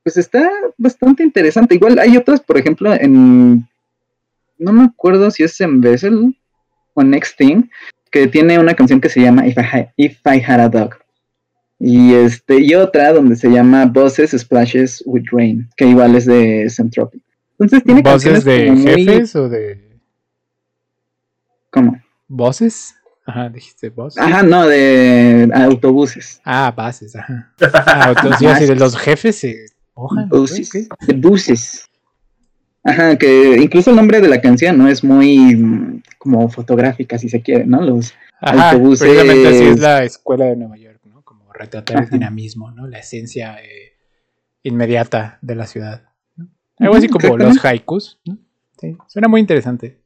pues está bastante interesante. Igual hay otras, por ejemplo, en. No me acuerdo si es en Vessel o en Next Thing, que tiene una canción que se llama If I, If I Had a Dog. Y, este, y otra donde se llama Bosses Splashes with Rain, que igual es de Centropia. Entonces tiene ¿Voces de jefes o de.? ¿Cómo? ¿Voces? Ajá, dijiste vos. Ajá, no, de autobuses. Ah, bases, ajá. Ah, autobuses, de los jefes se buses, De buses. Ajá, que incluso el nombre de la canción no es muy mm, como fotográfica, si se quiere, ¿no? Los ajá, autobuses. Precisamente así es la escuela de Nueva York, ¿no? Como retratar el dinamismo, ¿no? La esencia eh, inmediata de la ciudad. Algo así como los haikus, ¿no? Sí, suena muy interesante.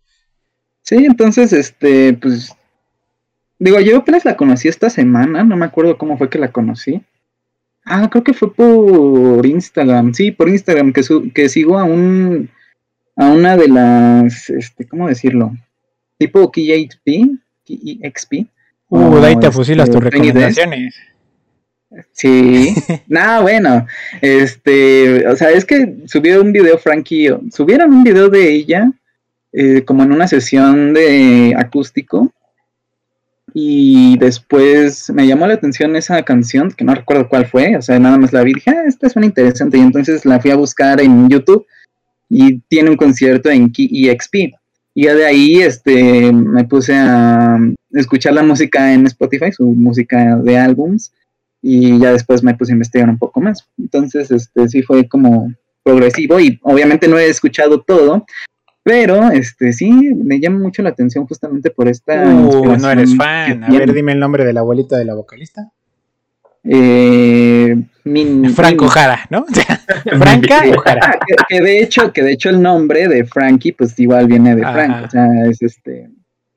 Sí, entonces, este, pues Digo, yo apenas la conocí esta semana, no me acuerdo cómo fue que la conocí. Ah, creo que fue por Instagram, sí, por Instagram, que, que sigo a un, a una de las, este, ¿cómo decirlo? Tipo KXP, KEXP. Uh, de ahí te fusilas tus recomendaciones. Sí, nada, bueno, este, o sea, es que subió un video Frankie, subieron un video de ella, eh, como en una sesión de acústico, Y después me llamó la atención esa canción, que no recuerdo cuál fue, o sea, nada más la vi dije, ah, esta suena interesante. Y entonces la fui a buscar en YouTube y tiene un concierto en EXP. Y ya de ahí este, me puse a escuchar la música en Spotify, su música de álbums, y ya después me puse a investigar un poco más. Entonces, este, sí fue como progresivo y obviamente no he escuchado todo, pero este sí me llama mucho la atención justamente por esta. Uh, no eres fan. A ver, dime el nombre de la abuelita de la vocalista. Eh, Franco Jara, ¿no? Franca Jara. Que, de hecho, que de hecho el nombre de Frankie, pues igual viene de Frank, o sea, es este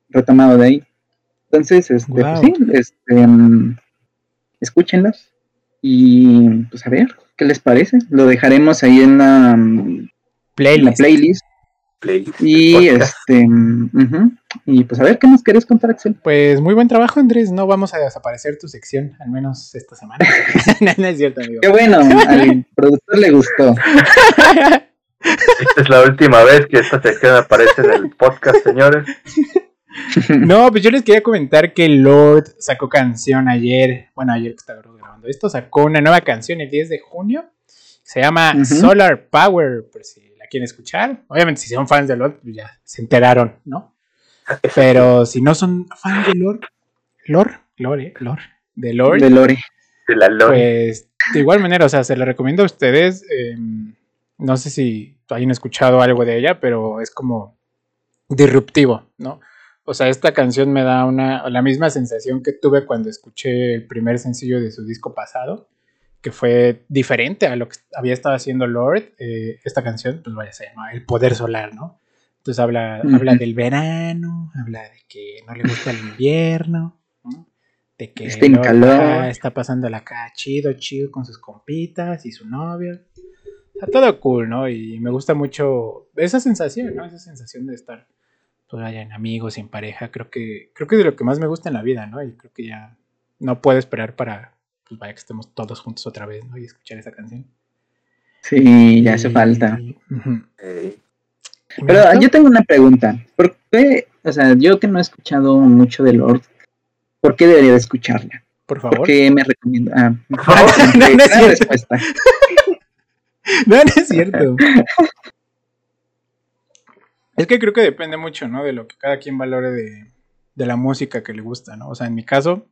retomado de ahí. Entonces, este, pues sí, este, mm, escúchenlos y pues a ver qué les parece. Lo dejaremos ahí en la, playlist. Y este y pues a ver qué nos querés contar, Axel. Pues muy buen trabajo, Andrés. No vamos a desaparecer tu sección, al menos esta semana. no, es cierto, amigo. Qué bueno, al productor le gustó. Esta es la última vez que esta sección aparece en el podcast, señores. No, pues yo les quería comentar que Lord sacó canción ayer, bueno, ayer que estaba grabando esto, sacó una nueva canción el 10 de junio, se llama Solar Power, por si la quieren escuchar. Obviamente si son fans de Lord, pues ya se enteraron, ¿no? Pero si no son fans de Lord, Lord, Lore, Lord, de Lord, de Lore, de la Lore. Pues de igual manera, o sea, se la recomiendo a ustedes. Em, no sé si hayan escuchado algo de ella, pero es como disruptivo, ¿no? O sea, esta canción me da una, la misma sensación que tuve cuando escuché el primer sencillo de su disco pasado, que fue diferente a lo que había estado haciendo Lord. Eh, esta canción, pues vaya, se llama El Poder Solar, ¿no? Entonces habla, habla del verano, habla de que no le gusta el invierno, de que está, en calor. está pasando la acá chido, chido con sus compitas y su novio. Sea, todo cool, ¿no? Y me gusta mucho esa sensación, ¿no? Esa sensación de estar pues en amigos, en pareja, creo que, creo que es de lo que más me gusta en la vida, ¿no? Y creo que ya no puedo esperar para, pues vaya, que estemos todos juntos otra vez, ¿no? Y escuchar esa canción. Sí, ya hace falta. Pero yo tengo una pregunta. ¿Por qué, o sea, yo que no he escuchado mucho de Lord, ¿por qué debería de escucharla? Por favor. ¿Por qué me recomienda? Ah, por favor, no, no, es respuesta. no, no es cierto. Es que creo que depende mucho, ¿no? De lo que cada quien valore de, la música que le gusta, ¿no? O sea, en mi caso,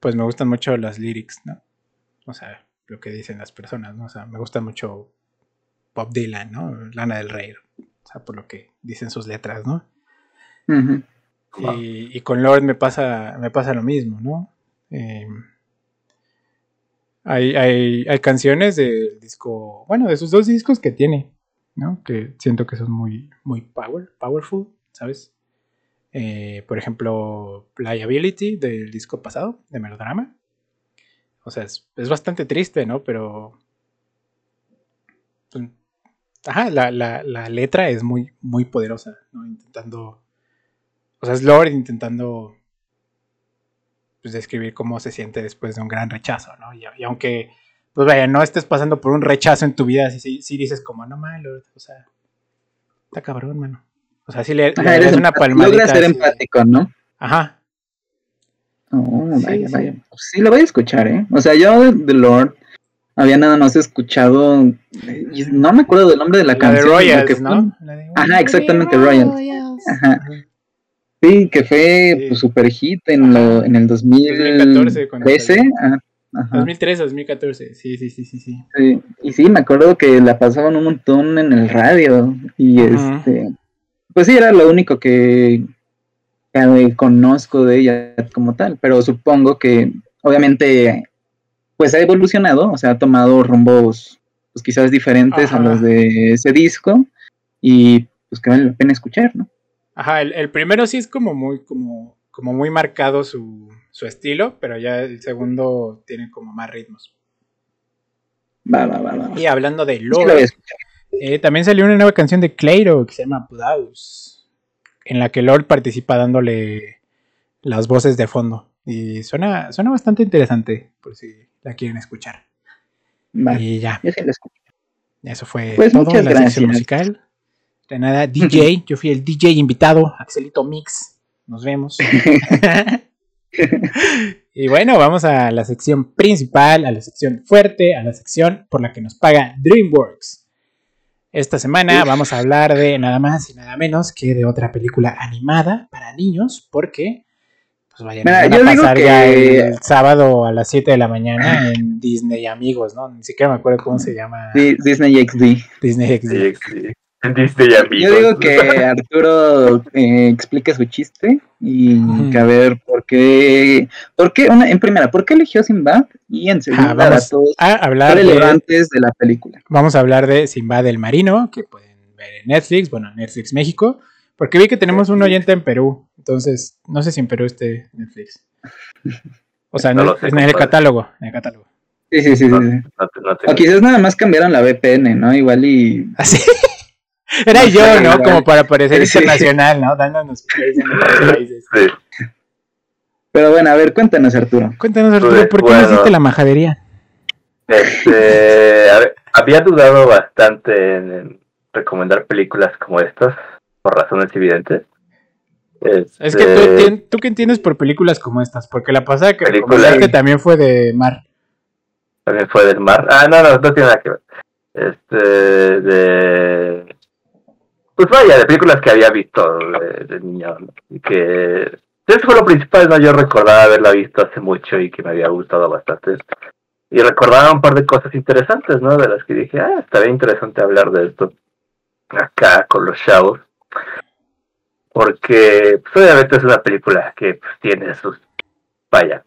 pues me gustan mucho las lyrics, ¿no? O sea, lo que dicen las personas, ¿no? O sea, me gusta mucho Bob Dylan, ¿no? Lana del Rey, o sea, por lo que dicen sus letras, ¿no? y, con Lord me pasa, me pasa lo mismo, ¿no? Eh, hay, hay, hay canciones del disco, bueno, de sus dos discos que tiene, ¿no? Que siento que son muy, muy power, powerful, ¿sabes? Eh, por ejemplo, Liability del disco pasado, de Melodrama. O sea, es, bastante triste, ¿no? Pero... Pues, ajá, la, letra es muy, muy poderosa, ¿no? Intentando... O sea, es Lord intentando pues, describir cómo se siente después de un gran rechazo, ¿no? y aunque pues vaya, no estés pasando por un rechazo en tu vida, si, si, dices como, no malo, o sea, está cabrón, mano. O sea, si le, das una palmadita. Logras ser empático, ¿no? Ajá. Oh, vaya, sí, vaya. Pues sí, lo voy a escuchar, ¿eh? O sea, yo de Lord había nada más escuchado, no me acuerdo del nombre de la, canción. De Royals, ¿no? Ajá, exactamente, Royals. Ajá. Sí, que fue pues, super hit en, lo, en el 2014, 2013. Ajá. 2013, 2014, sí, sí, sí, sí, sí. Y sí, me acuerdo que la pasaban un montón en el radio y este, pues sí, era lo único que, conozco de ella como tal, pero supongo que obviamente pues ha evolucionado, o sea, ha tomado rumbos pues quizás diferentes a los de ese disco y pues que vale la pena escuchar, ¿no? Ajá, el, el primero sí es como muy, como, como muy marcado su, su estilo, pero ya el segundo tiene como más ritmos. Va, va, va, Y hablando de Lord, eh, también salió una nueva canción de Clairo que se llama Budaus, en la que Lord participa dándole las voces de fondo. Y suena, suena bastante interesante, por si la quieren escuchar. Y ya. Eso fue pues todo la sección musical. De nada, DJ, yo fui el DJ invitado, Axelito Mix. nos vemos. y bueno, vamos a la sección principal, a la sección fuerte, a la sección por la que nos paga DreamWorks. Esta semana vamos a hablar de nada más y nada menos que de otra película animada para niños, porque pues vayan, a pasar ya el sábado a las 7 de la mañana en Disney Amigos, ¿no? Ni siquiera me acuerdo cómo se llama. Disney XD. Disney XD. Yo digo que Arturo eh, explique su chiste y que a ver por qué, por qué una, en primera, ¿por qué eligió Sinbad? Y en segunda, vamos a hablar relevantes de, la película. Vamos a hablar de Sinbad el Marino, que pueden ver en Netflix, bueno, Netflix México, porque vi que tenemos un oyente en Perú, entonces no sé si en Perú esté Netflix. O sea, no, en el catálogo, en el catálogo. Sí, sí, sí. sí. o quizás nada más cambiaron la VPN, ¿no? Igual y... ¿Así? Era yo, ¿no? Como para parecer internacional, ¿no? Dándonos países. Sí. Pero bueno, a ver, cuéntanos, Arturo. Cuéntanos, Arturo, pues, ¿por qué no hiciste la majadería? Este, a ver, había dudado bastante en, recomendar películas como estas, por razones evidentes. Es que tú, este, tú qué entiendes por películas como estas, porque la pasada que recomendaste también fue de mar. También fue del mar. Ah, no, no, no tiene nada que ver. Este, de pues vaya, de películas que había visto de, niño, y que eso fue lo principal, ¿no? Yo recordaba haberla visto hace mucho y que me había gustado bastante. Y recordaba un par de cosas interesantes, ¿no? De las que dije, ah, estaría interesante hablar de esto acá con los chavos. Porque, pues, obviamente es una película que pues, tiene sus... Vaya,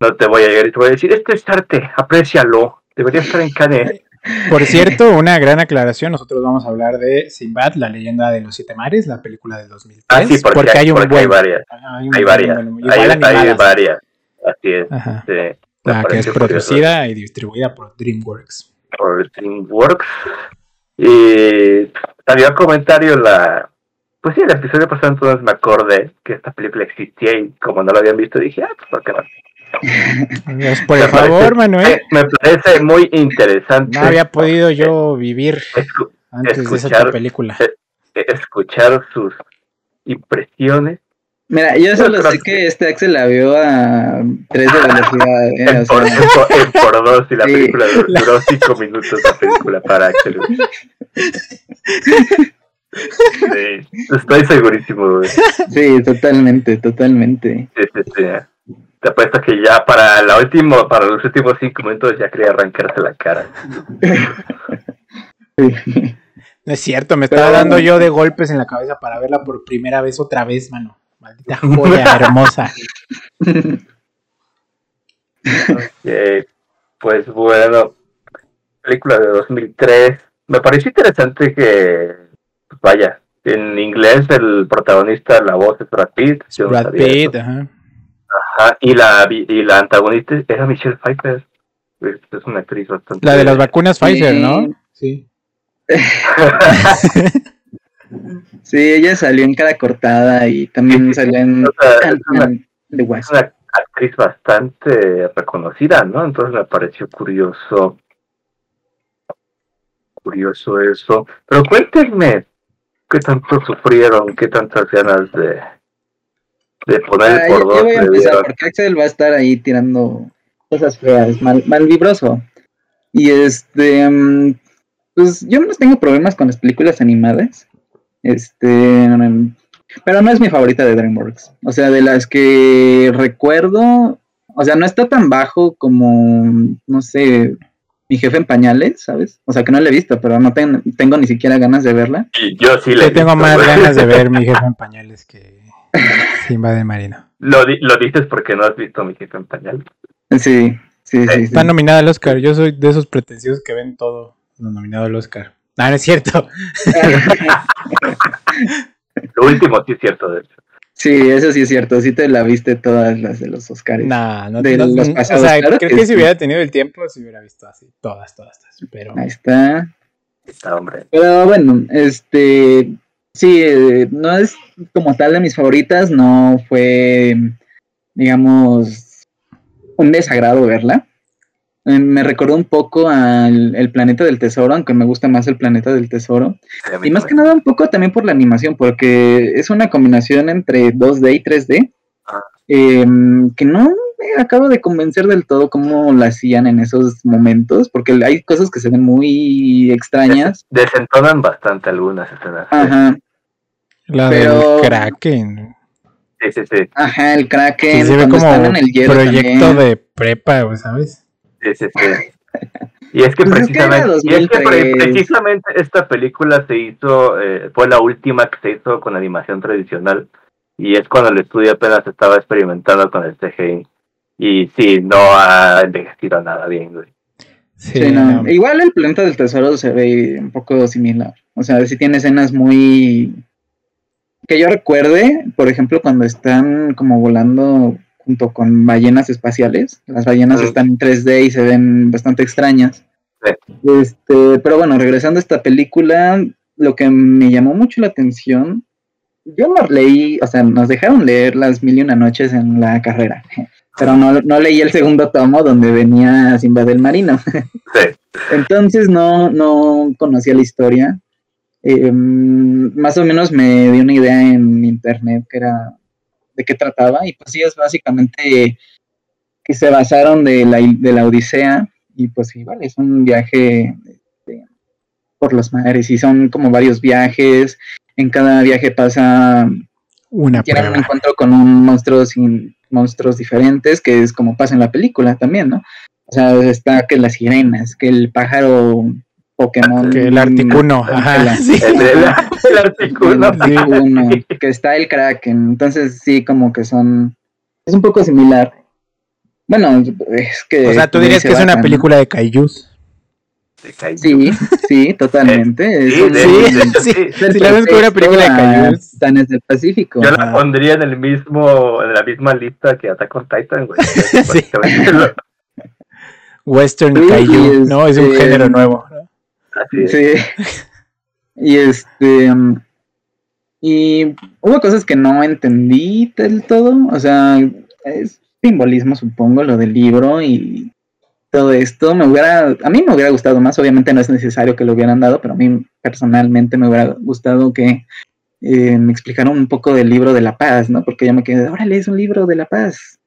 no te voy a llegar y te voy a decir, esto es arte, aprécialo, debería estar en Cannes. Por cierto, una gran aclaración, nosotros vamos a hablar de Sinbad, la leyenda de los siete mares, la película de 2003. Ah, sí, porque, hay, un buen, hay varias. Hay, varias. hay, varias. Así es. la que es producida y distribuida por DreamWorks. Por DreamWorks. Y había un comentario la... Pues sí, el episodio pasado entonces me acordé que esta película existía y como no lo habían visto dije, ah, pues por qué no por favor, Manuel. Me parece muy interesante. No había podido yo vivir antes de esa película. Eh, escuchar sus impresiones. Mira, yo solo sé que este Axel la vio a 3 de velocidad. ¿eh? en, por, dos y la película duró 5 minutos la película para Axel. Sí, estoy segurísimo. Sí, totalmente, totalmente. Sí, sí, sí te apuesto que ya para la última, para los últimos cinco minutos ya quería arrancarse la cara. No es cierto, me estaba dando yo de golpes en la cabeza para verla por primera vez otra vez, mano. Maldita joya hermosa. pues bueno, película de 2003. Me pareció interesante que, vaya, en inglés el protagonista, la voz es Brad Pitt. Brad Pitt, ajá y la, y la antagonista era Michelle Pfeiffer. Es una actriz bastante. La de las vacunas Pfizer, ¿no? Sí. sí, ella salió en cara cortada y también salió en. es, una, actriz bastante reconocida, ¿no? Entonces me pareció curioso. Curioso eso. Pero cuéntenme, ¿qué tanto sufrieron? ¿Qué tantas ganas de, de poner ah, por dos. voy a empezar porque Axel va a estar ahí tirando cosas feas, mal, mal vibroso. Y este, mm, pues yo no tengo problemas con las películas animadas. Este, pero no es mi favorita de DreamWorks. O sea, de las que recuerdo, o sea, no está tan bajo como, no sé, mi jefe en pañales, ¿sabes? O sea, que no la he visto, pero no tengo, tengo ni siquiera ganas de verla. yo sí le tengo más ganas de ver mi jefe en pañales que Simba de Marino. Lo, lo dices porque no has visto mi jefe en pañal. Sí, sí, sí. Está nominada al Oscar. Yo soy de esos pretenciosos que ven todo lo nominado al Oscar. No, no es cierto. lo último sí es cierto, de hecho. Sí, eso sí es cierto. Sí te la viste todas las de los Oscars. No, no, de los pasados, O sea, creo que, si hubiera tenido el tiempo, si hubiera visto así. Todas, todas, todas. Pero... Ahí está. Está, hombre. Pero bueno, este. Sí, eh, no es como tal de mis favoritas, no fue, digamos, un desagrado verla. Eh, me recordó un poco al el Planeta del Tesoro, aunque me gusta más el Planeta del Tesoro. y más que nada un poco también por la animación, porque es una combinación entre 2D y 3D, ah. em, que no me acabo de convencer del todo cómo la hacían en esos momentos, porque hay cosas que se ven muy extrañas. desentonan bastante algunas escenas. Ajá. La del Kraken. Sí, sí, sí. Ajá, el Kraken. se ve como en el proyecto de prepa, ¿sabes? Sí, sí, sí. Y es que, pues precisamente, esta película se hizo, eh, fue la última que se hizo con animación tradicional. Y es cuando el estudio apenas estaba experimentando con el CGI. Y sí, no ha envejecido nada bien, güey. Sí, Igual el planeta del tesoro se ve un poco similar. O sea, si tiene escenas muy que yo recuerde, por ejemplo, cuando están como volando junto con ballenas espaciales, las ballenas están en 3D y se ven bastante extrañas. Este, pero bueno, regresando a esta película, lo que me llamó mucho la atención, yo no leí, o sea, nos dejaron leer las mil y una noches en la carrera, pero no, no leí el segundo tomo donde venía Simba del Marino. Entonces no, no conocía la historia. Eh, más o menos me dio una idea en internet que era de qué trataba y pues sí es básicamente que se basaron de la, de la Odisea y pues vale, es un viaje este, por los mares y son como varios viajes, en cada viaje pasa una tienen un encuentro con un monstruo sin monstruos diferentes, que es como pasa en la película también, ¿no? O sea, está que las sirenas, que el pájaro Pokémon. Que el Articuno. Ajá, el, Articuno. que está el Kraken. Entonces, sí, como que son. Es un poco similar. Bueno, es que. O sea, tú dirías que es una película de Kaijus. Sí, sí, totalmente. Sí, sí, sí, Si la ves como una película de Kaijus. Tanes del Pacífico. Yo la pondría en el mismo, en la misma lista que Attack on Titan, güey. Western Kaiju, ¿no? Es un este, género nuevo. Sí. y este. Y hubo cosas que no entendí del todo. O sea, es simbolismo, supongo, lo del libro y todo esto. Me hubiera. A mí me hubiera gustado más. Obviamente no es necesario que lo hubieran dado, pero a mí personalmente me hubiera gustado que eh, me explicaran un poco del libro de la paz, ¿no? Porque yo me quedé, órale, es un libro de la paz.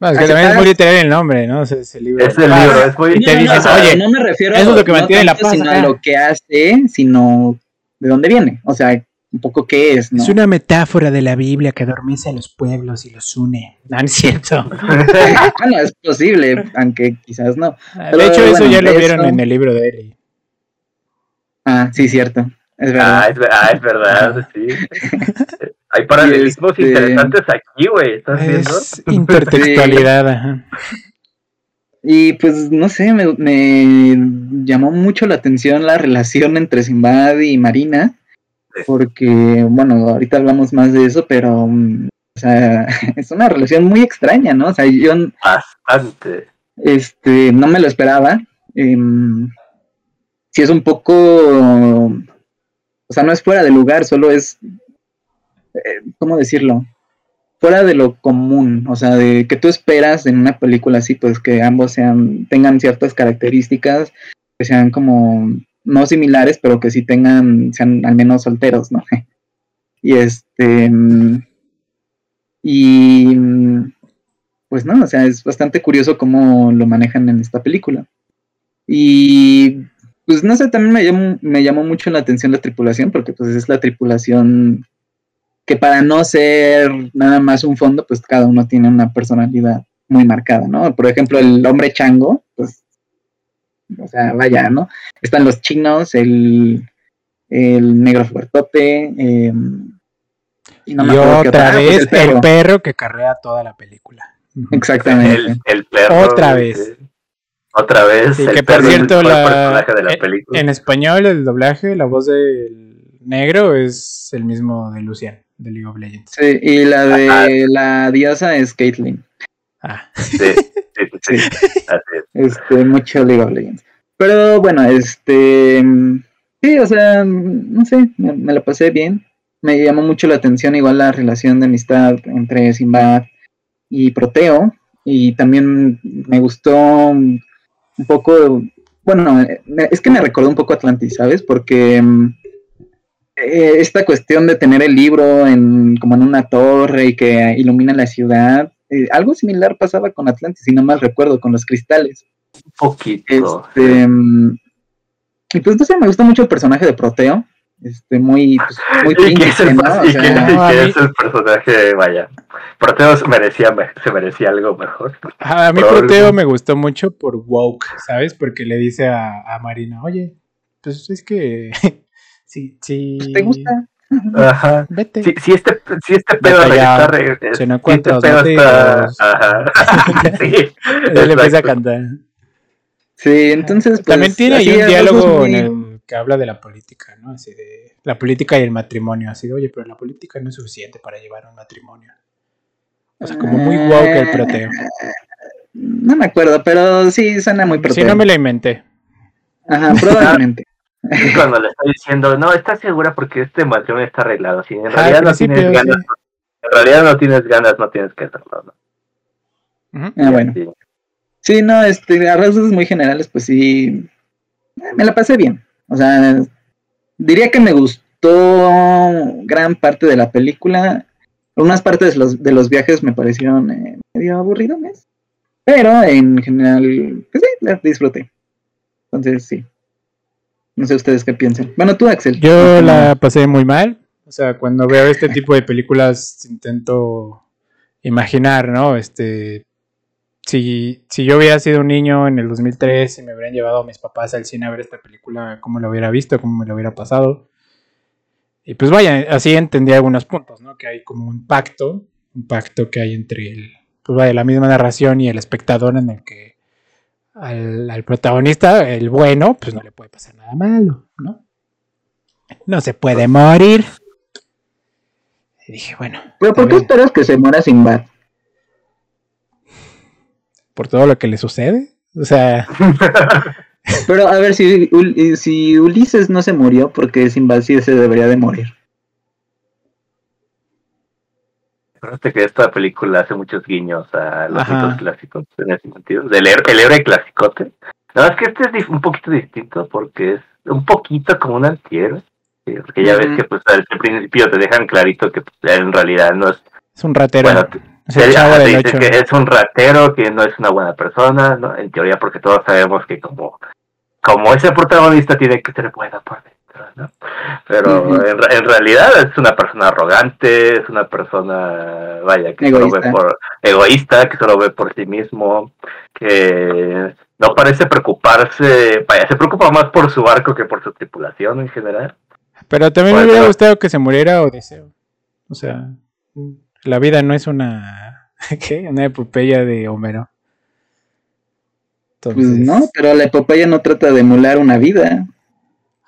Bueno, es que también es muy literal el nombre, ¿no? Ese, ese libro. Es el libro, es muy... Y te dices, oye, no me refiero eso es lo que mantiene la paz. Sino a lo que hace, sino de dónde viene. O sea, un poco qué es, ¿no? Es una metáfora de la Biblia que adormece a los pueblos y los une. No, es cierto. bueno, es posible, aunque quizás no. de hecho, eso ya lo vieron en el libro de Eli. Ah, sí, cierto. Es verdad. Ah, es, ah, es verdad, sí. Hay paralelismos este, interesantes aquí, güey. ¿Estás viendo? Intertextualidad, ajá. Y pues no sé, me, llamó mucho la atención la relación entre Simbad y Marina, porque, bueno, ahorita hablamos más de eso, pero, mm, o sea, es una relación muy extraña, ¿no? O sea, yo... Bastante. Este, no me lo esperaba. Eh, sí es un poco, o sea, no es fuera de lugar, solo es eh, ¿cómo decirlo? Fuera de lo común, o sea, de que tú esperas en una película así, pues que ambos sean, tengan ciertas características, que sean como no similares, pero que sí tengan, sean al menos solteros, ¿no? y este, y pues no, o sea, es bastante curioso cómo lo manejan en esta película. Y pues no sé, también me llamó, me llamó mucho la atención la tripulación, porque pues es la tripulación que para no ser nada más un fondo, pues cada uno tiene una personalidad muy marcada, ¿no? Por ejemplo, el hombre chango, pues, o sea, vaya, ¿no? Están los chinos, el, el negro fuertote, eh, y, otra vez el, perro. que carrea toda la película. Exactamente. El, perro. Otra vez. Otra vez. que por cierto, la, en español el doblaje, la voz del negro es el mismo de Lucian de League of Legends. Sí, y la de la diosa es Caitlyn. Ah. Sí, sí, sí. Este, mucho League of Legends. Pero bueno, este. Sí, o sea, no sé, me, lo pasé bien. Me llamó mucho la atención igual la relación de amistad entre Sinbad y Proteo. y también me gustó un poco, bueno, es que me recordó un poco Atlantis, ¿sabes? Porque mm, eh, esta cuestión de tener el libro en, como en una torre y que ilumina la ciudad, eh, algo similar pasaba con Atlantis, si no mal recuerdo, con los cristales. Un poquito. Este, mm, y pues no sé, me gusta mucho el personaje de Proteo. Este, muy, pues, muy ¿Y qué es el, es el personaje? Vaya, Proteo se merecía, se merecía algo mejor. A mí Proteo me gustó mucho por woke, ¿sabes? Porque le dice a, a Marina, oye, pues es que si, si... Pues, ¿Te gusta? Ajá. Vete. Si, si, este, si este pedo está, se no encuentra si este está, ajá. sí. Él empieza a cantar. Sí, entonces. Pues, También tiene ahí un diálogo en el que habla de la política, ¿no? Así de la política y el matrimonio. Así de, oye, pero la política no es suficiente para llevar un matrimonio. O sea, como muy guau que el proteo. No me acuerdo, pero sí suena muy proteo. Sí, no me la inventé. Ajá, probablemente. Y cuando le estoy diciendo, no, ¿estás segura? Porque este matrimonio está arreglado. Si en ah, realidad no tienes ganas, en realidad no tienes ganas, no tienes que hacerlo. ¿no? Ah, bueno. Sí, no, este, a rasgos muy generales, pues sí, me la pasé bien. O sea, diría que me gustó gran parte de la película. Unas partes de los, de los viajes me parecieron eh, medio aburridones. Pero en general, pues sí, la disfruté. Entonces, sí. No sé ustedes qué piensan. Bueno, tú, Axel. Yo la pasé muy mal. O sea, cuando veo este tipo de películas intento imaginar, ¿no? Este, si, si yo hubiera sido un niño en el 2003 y me hubieran llevado a mis papás al cine a ver esta película, cómo lo hubiera visto, cómo me lo hubiera pasado. Y pues vaya, así entendí algunos puntos, ¿no? Que hay como un pacto, un pacto que hay entre el, pues vaya, la misma narración y el espectador en el que al, protagonista, el bueno, pues no le puede pasar nada malo, ¿no? No se puede morir. Y dije, bueno. ¿Pero por qué esperas que se muera sin Sinbad? por todo lo que le sucede. O sea. Pero a ver, si, si Ulises no se murió, porque Sinbad sí se debería de morir. Fíjate que esta película hace muchos guiños a los mitos clásicos en ese sentido. Del el héroe clasicote. La verdad es que este es un poquito distinto porque es un poquito como un antihéroe. Porque ya ves que pues al principio te dejan clarito que pues, en realidad no es... Es un ratero. Es, que es un ratero, que no es una buena persona, ¿no? En teoría, porque todos sabemos que como, como ese protagonista tiene que ser buena por dentro, ¿no? Pero en, realidad es una persona arrogante, es una persona, vaya, que egoísta. solo ve por egoísta, que solo ve por sí mismo, que no parece preocuparse, vaya, se preocupa más por su barco que por su tripulación en general. Pero también me hubiera gustado que se muriera Odiseo. O sea, la vida no es una. ¿Qué? Una epopeya de Homero. Pues no, pero la epopeya no trata de emular una vida.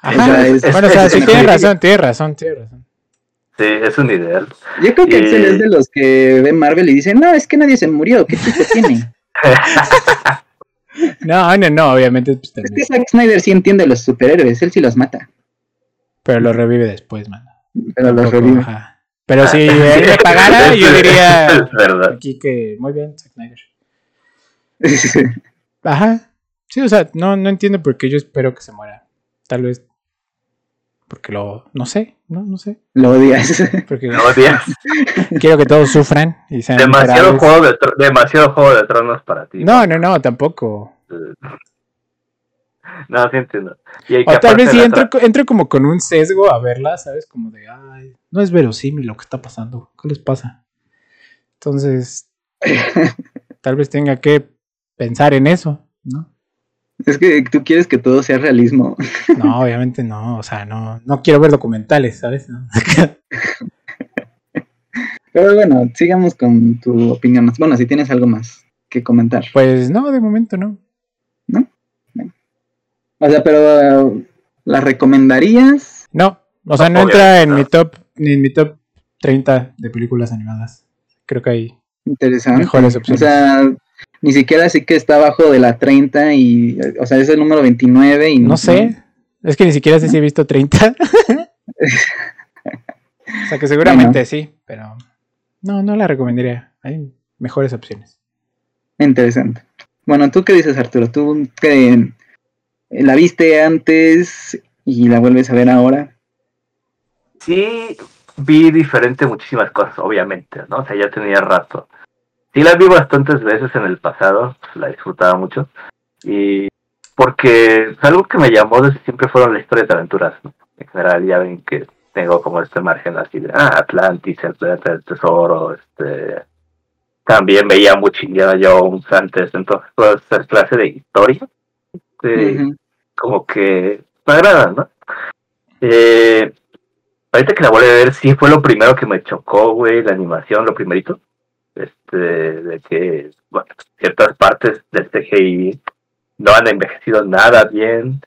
Ajá, bueno, o sea, sí, tiene razón, tiene razón, tiene razón. Sí, es un ideal. Yo creo que Axel es de los que ve Marvel y dice, no, es que nadie se murió, ¿qué tipo tiene? no, no, no, obviamente. Pues, es que Zack Snyder sí entiende a los superhéroes, él sí los mata. Pero los revive después, man. Pero los revive. Ajá. Pero si él me pagara, yo diría aquí que muy bien, Zack Snyder. Ajá. Sí, o sea, no, no entiendo por qué yo espero que se muera. Tal vez porque lo, no sé, no, no sé. Lo odias. Porque lo odias. Quiero que todos sufran y sean demasiado juego de demasiado juego de tronos para ti. No, no, no, tampoco. No, sí entiendo. o tal vez si entro, como con un sesgo a verla, ¿sabes? Como de, ay, no es verosímil lo que está pasando. ¿Qué les pasa? Entonces, tal vez tenga que pensar en eso, ¿no? Es que tú quieres que todo sea realismo. No, obviamente no. O sea, no, no quiero ver documentales, ¿sabes? Pero bueno, sigamos con tu opinión. Bueno, si tienes algo más que comentar. Pues no, de momento no. ¿No? O sea, pero ¿la recomendarías? No, o sea, no, entra en mi top, ni en mi top 30 de películas animadas. Creo que hay Interesante. mejores opciones. O sea, ni siquiera así que está abajo de la 30 y, o sea, es el número 29 y... No sé, es que ni siquiera sé si he visto 30. o sea, que seguramente sí, pero no, no la recomendaría. Hay mejores opciones. Interesante. Bueno, ¿tú qué dices, Arturo? ¿Tú que la viste antes y la vuelves a ver ahora? Sí, vi diferente muchísimas cosas, obviamente, ¿no? O sea, ya tenía rato. Sí la vi bastantes veces en el pasado, la disfrutaba mucho. Y porque algo que me llamó desde siempre fueron las historias de aventuras. ¿no? En general, ya ven que tengo como este margen así de ah, Atlantis, el planeta del tesoro, este también veía mucho Indiana Jones antes, entonces toda esa clase de historia como que me agrada, ¿no? Eh, ahorita que la voy a ver, sí fue lo primero que me chocó, güey, la animación, lo primerito, este, de que, bueno, ciertas partes del CGI no han envejecido nada bien,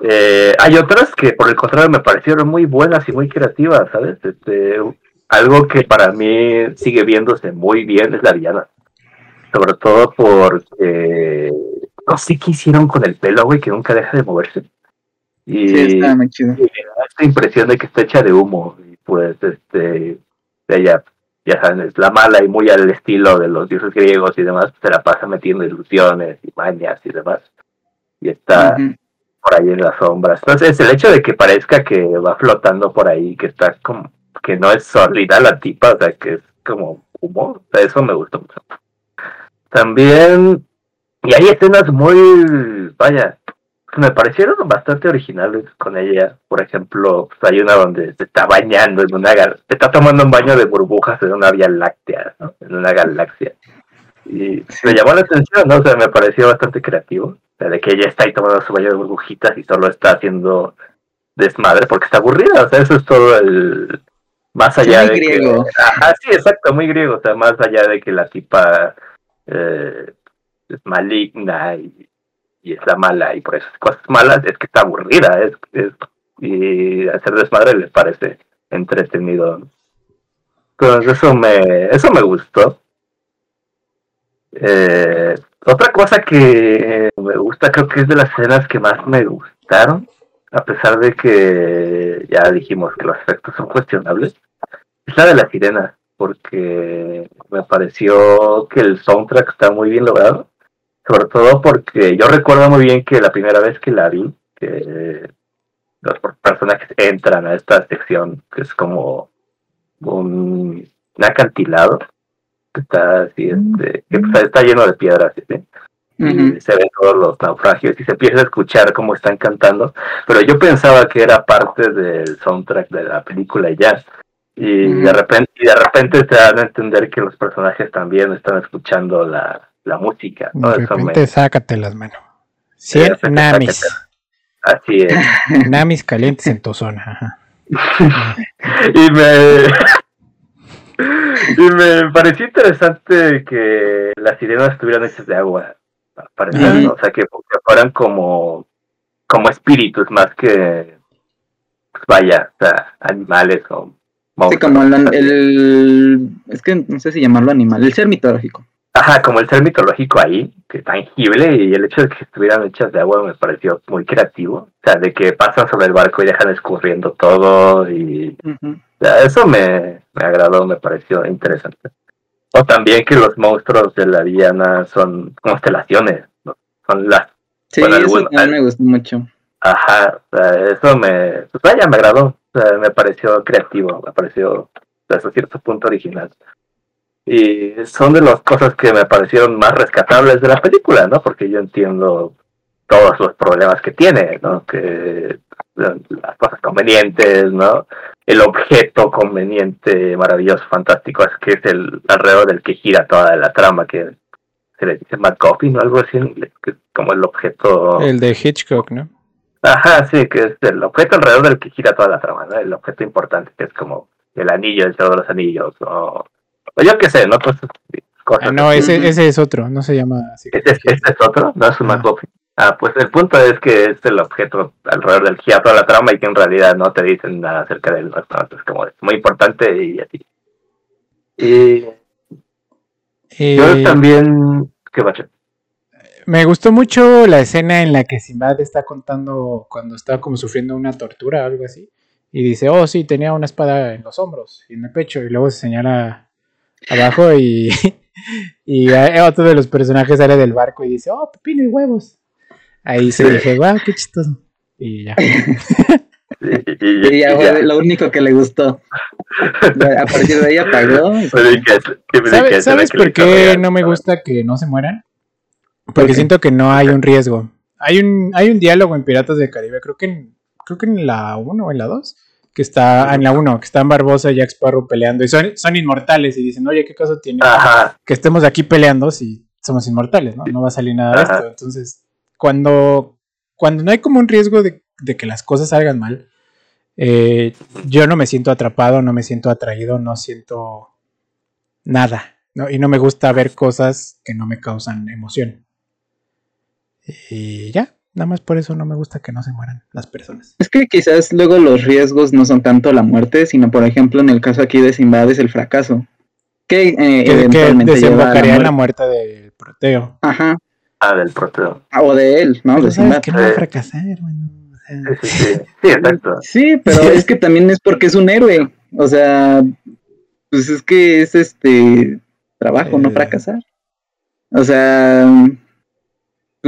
eh, hay otras que por el contrario me parecieron muy buenas y muy creativas, ¿sabes? Este, algo que para mí sigue viéndose muy bien es la villana. Sobre todo porque no sé qué hicieron con el pelo, güey, que nunca deja de moverse. Y, sí, está muy chido. Y me da esta impresión de que está hecha de humo. Y pues, este, ella, ya saben, es la mala y muy al estilo de los dioses griegos y demás, se la pasa metiendo ilusiones y mañas y demás. Y está, por ahí en las sombras. Entonces, el hecho de que parezca que va flotando por ahí, que está como, que no es sólida la tipa, o sea, que es como humor, o sea, eso me gustó mucho. También, y hay escenas muy, vaya, me parecieron bastante originales con ella. Por ejemplo, pues, hay una donde se está bañando en una, se está tomando un baño de burbujas en una vía láctea, ¿no? en una galaxia. Y me llamó la atención, ¿no? O sea, me pareció bastante creativo de que ella está ahí tomando su baño de burbujitas y solo está haciendo desmadre porque está aburrida, o sea, eso es todo el más allá de griego. que ajá, sí, exacto, muy griego, o sea, más allá de que la tipa eh, es maligna y, y, es la mala y por esas cosas malas es que está aburrida, es, es y hacer desmadre le parece entretenido. Entonces eso me eso me gustó. Eh, otra cosa que me gusta, creo que es de las escenas que más me gustaron, a pesar de que ya dijimos que los efectos son cuestionables, es la de la sirena, porque me pareció que el soundtrack está muy bien logrado, sobre todo porque yo recuerdo muy bien que la primera vez que la vi, que los personajes entran a esta sección, que es como un acantilado, está así, este, que pues, está lleno de piedras, ¿sí? y se ven todos los naufragios y se empieza a escuchar cómo están cantando, pero yo pensaba que era parte del soundtrack de la película ya. Y de repente y de repente te dan a entender que los personajes también están escuchando la, la música. ¿no? De repente sácate las manos. Sí, namis. Así es. namis calientes en tu zona. y me y me pareció interesante que las sirenas estuvieran hechas de agua, o sea, que, fueran como, como espíritus más que, pues, vaya, o sea, animales o Sí, como el, es que no sé si llamarlo animal, el ser mitológico. Ajá, como el ser mitológico ahí, que tangible, y el hecho de que estuvieran hechas de agua me pareció muy creativo. O sea, de que pasan sobre el barco y dejan escurriendo todo, y eso me, me agradó, me pareció interesante. O también que los monstruos de la Diana son constelaciones, son las... Sí, eso me gustó mucho. Ajá, eso me... Pues vaya, me agradó, me pareció creativo, me pareció hasta cierto punto original y son de las cosas que me parecieron más rescatables de la película, ¿no? Porque yo entiendo todos los problemas que tiene, ¿no? Que las cosas convenientes, ¿no? El objeto conveniente, maravilloso, fantástico, es que es el alrededor del que gira toda la trama, que se le dice McGuffin o algo así que es como el objeto... El de Hitchcock, ¿no? Ajá, sí, que es el objeto alrededor del que gira toda la trama, ¿no? El objeto importante, que es como el anillo, el de los anillos, o yo qué sé, ¿no? Pues, ah, no, ese, ese es otro, no se llama así. ¿Este, es otro? ¿No es un McGuffin? Ah, pues el punto es que es el objeto alrededor del gira toda la trama y que en realidad no te dicen nada acerca de él. Es como es muy importante y así. Y eh, yo también... ¿Qué pasa? Me gustó mucho la escena en la que Simbad está contando cuando estaba como sufriendo una tortura o algo así. Y dice, oh sí, tenía una espada en los hombros y en el pecho. Y luego se señala abajo y, y otro de los personajes sale del barco y dice, oh, pepino y huevos. Ahí se dije, wow, qué chistoso. Y ya. Y, ya fue lo único que le gustó. A partir de ahí apagó. ¿Sabes, ¿sabes por qué no me gusta que no se mueran? Porque siento que no hay un riesgo. Hay un, hay un diálogo en Piratas del Caribe, creo que en, creo que en la 1 o en la 2, que está en la 1, que están Barbosa y Jack Sparrow peleando y son, son inmortales y dicen, oye, ¿qué caso tiene que estemos aquí peleando si somos inmortales, ¿no? No va a salir nada de esto. Entonces, cuando, cuando no hay como un riesgo de, que las cosas salgan mal, eh, yo no me siento atrapado, no me siento atraído, no siento nada. ¿no? Y no me gusta ver cosas que no me causan emoción. Y ya, nada más por eso no me gusta que no se mueran las personas. Es que quizás luego los riesgos no son tanto la muerte, sino por ejemplo en el caso aquí de Simbad es el fracaso. Que, eh, eventualmente desembocaría en la muerte del proteo. Ajá. Ah, del proteo. Ah, o de él, ¿no? de sabes que no va a fracasar, bueno. sí, sí, sí, exacto. Sí, pero es que también es porque es un héroe. O sea, pues es que es este trabajo, no eh. fracasar. O sea,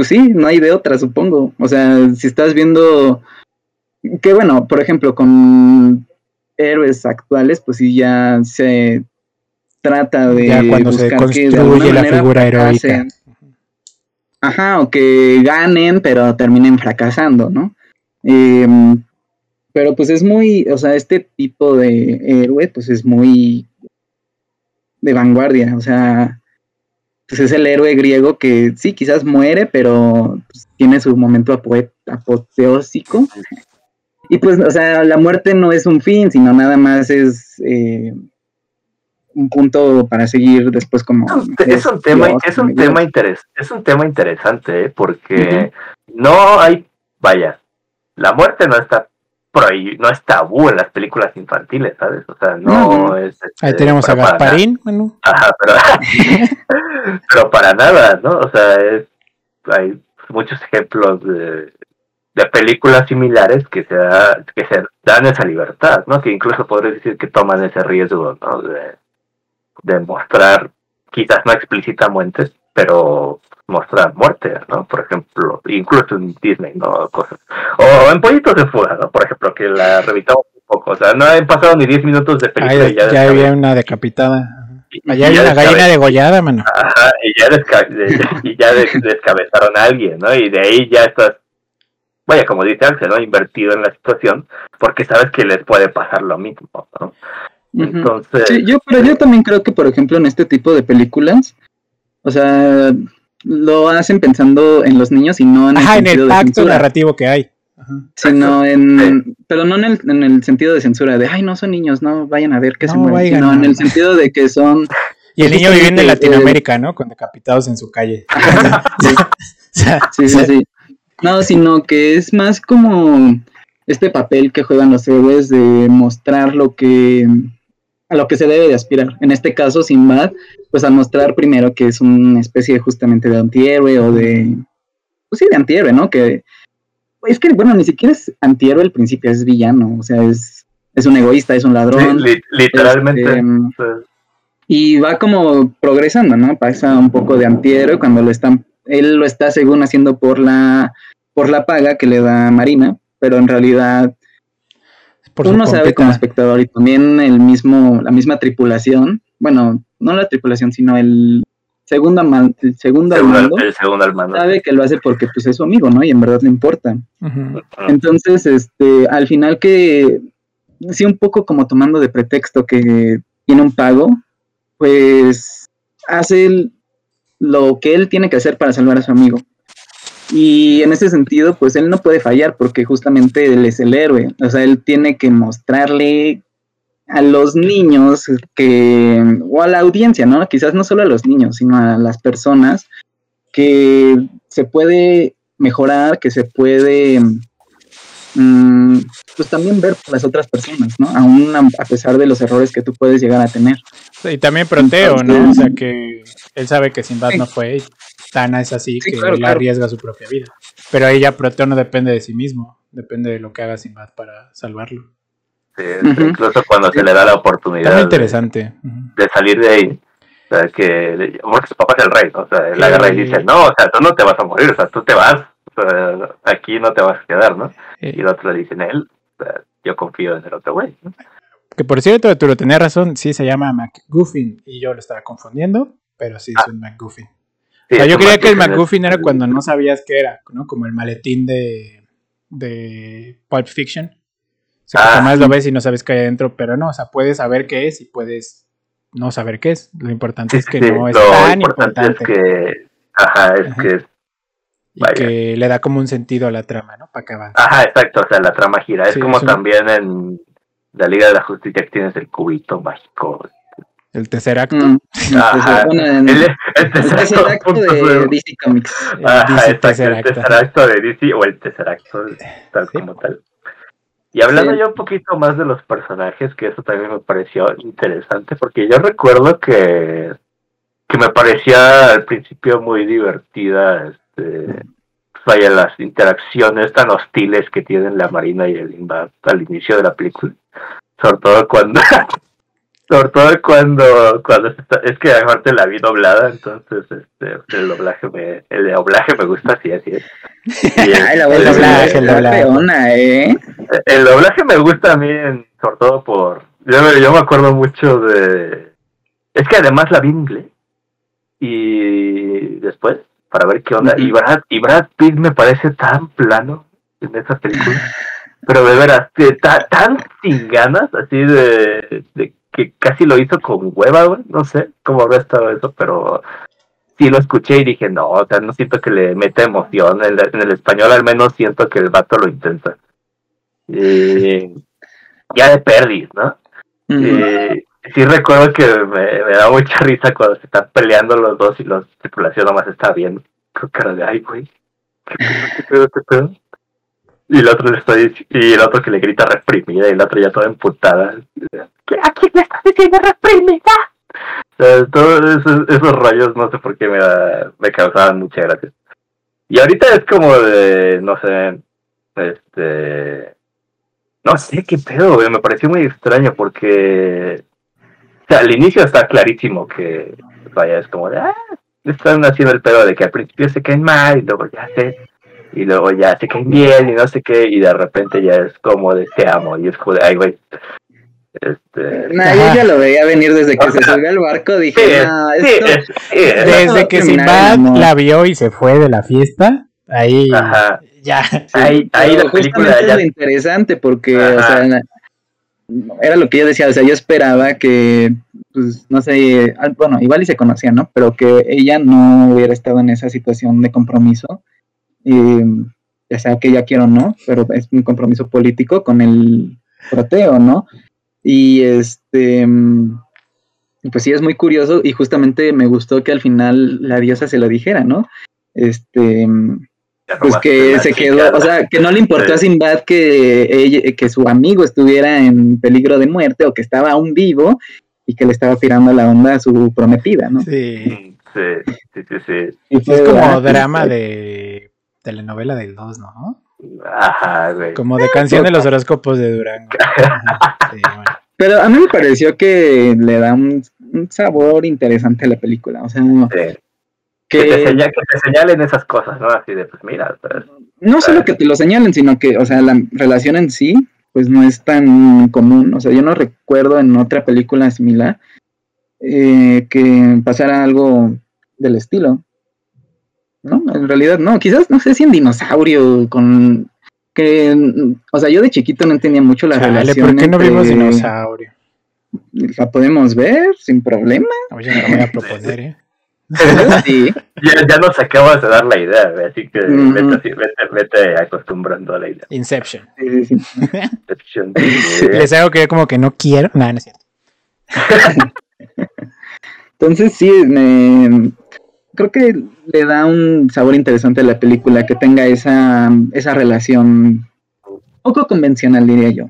pues sí, no hay de otra, supongo. O sea, si estás viendo que bueno, por ejemplo, con héroes actuales, pues sí ya se trata de ya cuando se construye la figura heroica. Ajá, o que ganen, pero terminen fracasando, ¿no? Em, pero pues es muy, o sea, este tipo de héroe, pues es muy de vanguardia, o sea, pues es el héroe griego que sí, quizás muere, pero pues, tiene su momento apoteósico. Y pues, o sea, la muerte no es un fin, sino nada más es eh, un punto para seguir después como... Es un, tema, es un tema, es un tema interesante, ¿eh? porque no hay, vaya, la muerte no está no es tabú en las películas infantiles, ¿sabes? O sea, no, es... Este, Ahí tenemos a Gasparín, bueno. Ajá, pero, pero para nada, ¿no? O sea, es, hay muchos ejemplos de, de películas similares que se, que se dan esa libertad, ¿no? Que incluso podría decir que toman ese riesgo, ¿no? De, de mostrar, quizás no explícitamente, pero mostrar muerte, ¿no? Por ejemplo, incluso en Disney, ¿no? Cosas. O en Pollitos de Fuga, ¿no? Por ejemplo, que la revitamos un poco. O sea, no han pasado ni 10 minutos de película y ya, ya había una decapitada. Allá hay una gallina degollada, mano. Ajá, y ya, y ya descabezaron a alguien, ¿no? Y de ahí ya estás, vaya, como dice Axel, ¿no? Invertido en la situación, porque sabes que les puede pasar lo mismo, ¿no? Entonces... Sí, yo, pero yo también creo que, por ejemplo, en este tipo de películas, o sea, lo hacen pensando en los niños y no en el, en el pacto narrativo que hay. Sino en, pero no en el, en el, sentido de censura de, ay, no son niños, no vayan a ver que se mueren, sino en el sentido de que son... Y el niño viviendo en Latinoamérica, ¿no? Con decapitados en su calle. sí, sí, sí. No, sino que es más como este papel que juegan los héroes de mostrar lo que a lo que se debe de aspirar. En este caso, Sinbad, pues a mostrar primero que es una especie justamente de antihéroe o de, pues sí, de antihéroe, ¿no? Que es que, bueno, ni siquiera es antihéroe al principio, es villano, o sea, es, es un egoísta, es un ladrón. literalmente. Este, y va como progresando, ¿no? Pasa un poco de antihéroe cuando lo están, él lo está según haciendo por la, por la paga que le da Marina, pero en realidad uno sabe como espectador y también el mismo, la misma tripulación, bueno, no la tripulación, sino el segundo, el segundo, al mando, el segundo al mando, sabe que lo hace porque pues es su amigo, ¿no? Y en verdad le importa. Entonces, este, al final que sí un poco como tomando de pretexto que tiene un pago, pues hace lo que él tiene que hacer para salvar a su amigo. Y en ese sentido, pues él no puede fallar porque justamente él es el héroe. O sea, él tiene que mostrarle a los niños que, o a la audiencia, ¿no? Quizás no solo a los niños, sino a las personas, que se puede mejorar, que se puede, mm, pues también ver por las otras personas, ¿no? Aún a, pesar de los errores que tú puedes llegar a tener. Y también Proteo, ¿no? O sea, que él sabe que Sinbad no fue Tana es así que él arriesga su propia vida. Pero ahí ya Proteo no depende de sí mismo, depende de lo que haga Sinbad para salvarlo. Sí, incluso cuando se le da la oportunidad interesante. De, salir de ahí. O sea, que porque su papá es el rey, ¿no? O sea, él agarra y dice, no, o sea, tú no te vas a morir, o sea, tú te vas, o sea, aquí no te vas a quedar, ¿no? Y el otro le dice, él, o sea, yo confío en el otro güey, ¿no? Que por cierto, tú lo tenías razón, sí se llama McGuffin y yo lo estaba confundiendo, pero sí es ah. un McGuffin. O sea, yo creía que el McGuffin era cuando no sabías qué era, ¿no? Como el maletín de, de Pulp Fiction. O sea, ah, jamás lo ves y no sabes qué hay adentro, pero no, o sea, puedes saber qué es y puedes no saber qué es. Lo importante es que no es tan importante. Es que, ajá, es que y que le da como un sentido a la trama, ¿no? Para que avance. Ajá, exacto, o sea, la trama gira. es como también en la Liga de la Justicia que tienes el cubito mágico. El tercer acto. Mm. el, el, tercer acto, de DC Comics. Ajá, el tercer acto de DC o el tercer acto, tal como tal. Y hablando yo un poquito más de los personajes, que eso también me pareció interesante, porque yo recuerdo que, que me parecía al principio muy divertida, este, vaya, las interacciones tan hostiles que tienen la Marina y el Invad al inicio de la película sobre todo cuando sobre todo cuando cuando es que aparte la vi doblada entonces este el doblaje me el doblaje me gusta así así es. El, doblaje, el, doblaje, ¿eh? el doblaje me gusta a mí sobre todo por yo me, yo me acuerdo mucho de es que además la vi en inglés y después para ver qué onda y Brad y Brad Pitt me parece tan plano en esa película pero de veras, tan sin ganas, así de, que casi lo hizo con hueva, No sé cómo habrá estado eso, pero sí lo escuché y dije, no, o sea, no siento que le meta emoción. En, el español al menos siento que el vato lo intenta. ya de perdis, ¿no? sí recuerdo que me, da mucha risa cuando se están peleando los dos y la tripulación nomás está bien. Con cara de, ay, güey, ¿qué pedo, qué pedo? Y el otro le está y el otro que le grita reprimida y el otro ya toda emputada. ¿A quién le estás diciendo reprimida? todos esos, rayos no sé por qué me, me causaban mucha gracia. Y ahorita es como de, no sé, este... No sé qué pedo, me pareció muy extraño porque... O sea, al inicio está clarísimo que, vaya, es como de, ah, están haciendo el pedo de que al principio se caen mal y luego ya se y luego ya se caen bien y no sé qué, y de repente ya es como de te amo, y es como de, ay, güey. Este... Nah, yo ya lo veía venir desde que se subió al barco, dije, esto, desde que Sinbad la vio y se fue de la fiesta, ahí ya. Ahí, ahí la película ya... es interesante porque, o sea, era lo que yo decía, o sea, yo esperaba que, pues, no sé, bueno, igual y se conocían, ¿no? Pero que ella no hubiera estado en esa situación de compromiso ya sea que ella quiera o no, pero es un compromiso político con el proteo, ¿no? Y este, pues sí, es muy curioso y justamente me gustó que al final la diosa se lo dijera, ¿no? Este, pues que se quedó, o sea, que no le importó a Sinbad que, que su amigo estuviera en peligro de muerte o que estaba aún vivo y que le estaba tirando la onda a su prometida, ¿no? Sí, sí, sí, sí. es como drama de telenovela del 2, ¿no? Ajá, güey. Como de canción de los horóscopos de Durango. Pero a mí me pareció que le da un, sabor interesante a la película. O sea, que... te señalen esas cosas, ¿no? Así de, pues mira. Pues, no solo que te lo señalen, sino que, o sea, la relación en sí, pues no es tan común. O sea, yo no recuerdo en otra película similar eh, que pasara algo del estilo. ¿No? En realidad no, quizás no sé si en dinosaurio con que o sea, yo de chiquito no entendía mucho la relación. ¿Por qué no vimos dinosaurio? La podemos ver sin problema. Oye, me voy a proponer, ¿eh? sí. ya, nos acabas de dar la idea, así que vete, vete, acostumbrando a la idea. Inception. Inception. Les hago que como que no quiero. No, no es cierto. Entonces sí, me, creo que le da un sabor interesante a la película que tenga esa, esa relación poco convencional, diría yo.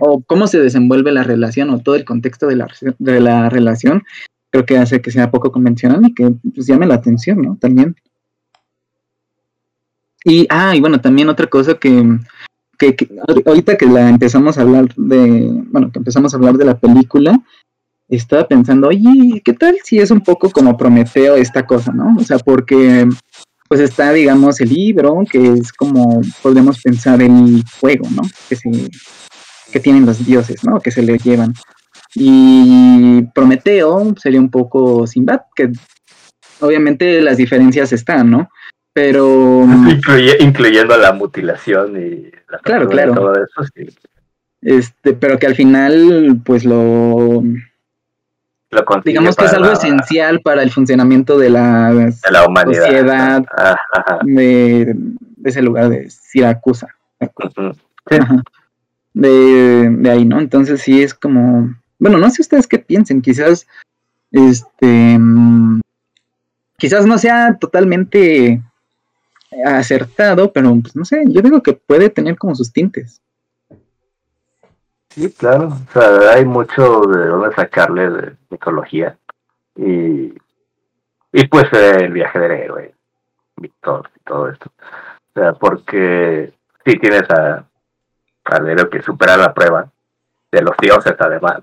O cómo se desenvuelve la relación o todo el contexto de la, de la relación, creo que hace que sea poco convencional y que pues, llame la atención, ¿no? También. Y, ah, y bueno, también otra cosa que, que, ahorita que la empezamos a hablar de, bueno, que empezamos a hablar de la película, estaba pensando, oye, ¿qué tal si es un poco como Prometeo esta cosa, no? O sea, porque pues está, digamos, el libro, que es como podemos pensar el fuego, ¿no? Que, se, que tienen los dioses, ¿no? Que se le llevan. Y Prometeo sería un poco Sinbad, que obviamente las diferencias están, ¿no? Pero... incluyendo la mutilación y la claro, claro. todo eso, sí. Este, pero que al final, pues lo digamos que es algo esencial para el funcionamiento de la, sociedad de, ese lugar de Siracusa. de, ahí, ¿no? Entonces sí es como, bueno, no sé ustedes qué piensen, quizás, este, quizás no sea totalmente acertado, pero pues no sé, yo digo que puede tener como sus tintes. Sí, claro. O sea, hay mucho de dónde sacarle de mitología. Y, y pues el viaje del héroe, Víctor y todo esto. O sea, porque sí tienes a, al héroe que supera la prueba de los dioses además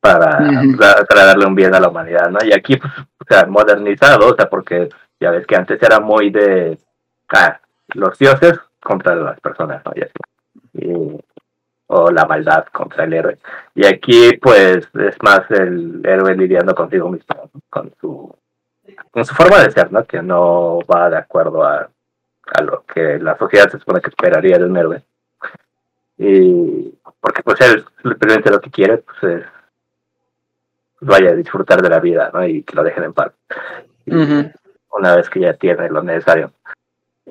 para, para, darle un bien a la humanidad, ¿no? Y aquí, pues, o sea, modernizado, o sea, porque ya ves que antes era muy de, ah, los dioses contra las personas, ¿no? Y así. Y, o la maldad contra el héroe. Y aquí pues es más el héroe lidiando consigo mismo, con su con su forma de ser, ¿no? Que no va de acuerdo a, a lo que la sociedad se supone que esperaría de un héroe. Y porque pues él simplemente lo que quiere pues es vaya a disfrutar de la vida, ¿no? Y que lo dejen en paz. Una vez que ya tiene lo necesario.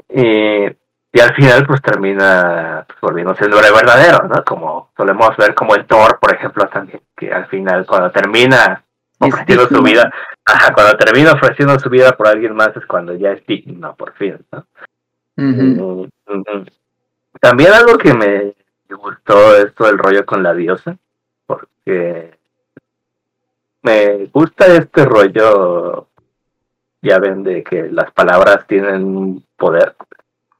Y y al final pues termina pues, volviendo siendo el verdadero, ¿no? Como solemos ver como el Thor, por ejemplo, también, que al final cuando termina ofreciendo su vida, ajá, cuando termina ofreciendo su vida por alguien más es cuando ya es digno, por fin, ¿no? Mm, también algo que me gustó es todo el rollo con la diosa, porque me gusta este rollo, ya ven, de que las palabras tienen poder,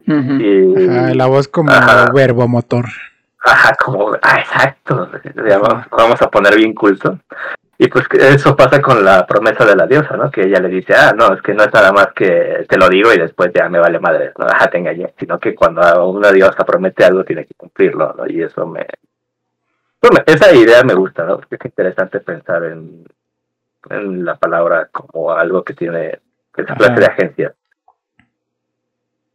la voz como verbo motor. Ajá, como, ah, exacto. Vamos, a poner bien culto. Y pues eso pasa con la promesa de la diosa, ¿no? Que ella le dice, ah, no, es que no es nada más que te lo digo y después ya me vale madre, ¿no? Ajá, te engañé. Sino que cuando una diosa promete algo tiene que cumplirlo, ¿no? Y eso me... Bueno, esa idea me gusta, ¿no? Porque es interesante pensar en, en la palabra como algo que tiene esa clase de agencia.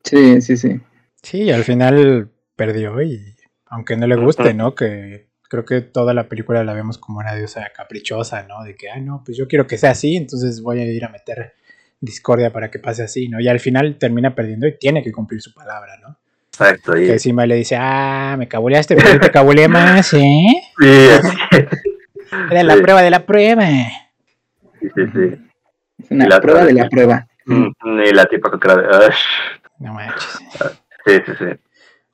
Sí, sí, sí. Sí, al final perdió y aunque no le guste, ¿no? Que creo que toda la película la vemos como una diosa caprichosa, ¿no? De que, ah, no, pues yo quiero que sea así, entonces voy a ir a meter discordia para que pase así, ¿no? Y al final termina perdiendo y tiene que cumplir su palabra, ¿no? Exacto. Y... Que encima le dice, ah, me cabuleaste, pero te cabuleé más, ¿eh? Sí. Era la prueba de la prueba. Sí, sí, sí. Una prueba de la prueba. Mm, y la tipa que de... No manches. Sí, sí, sí.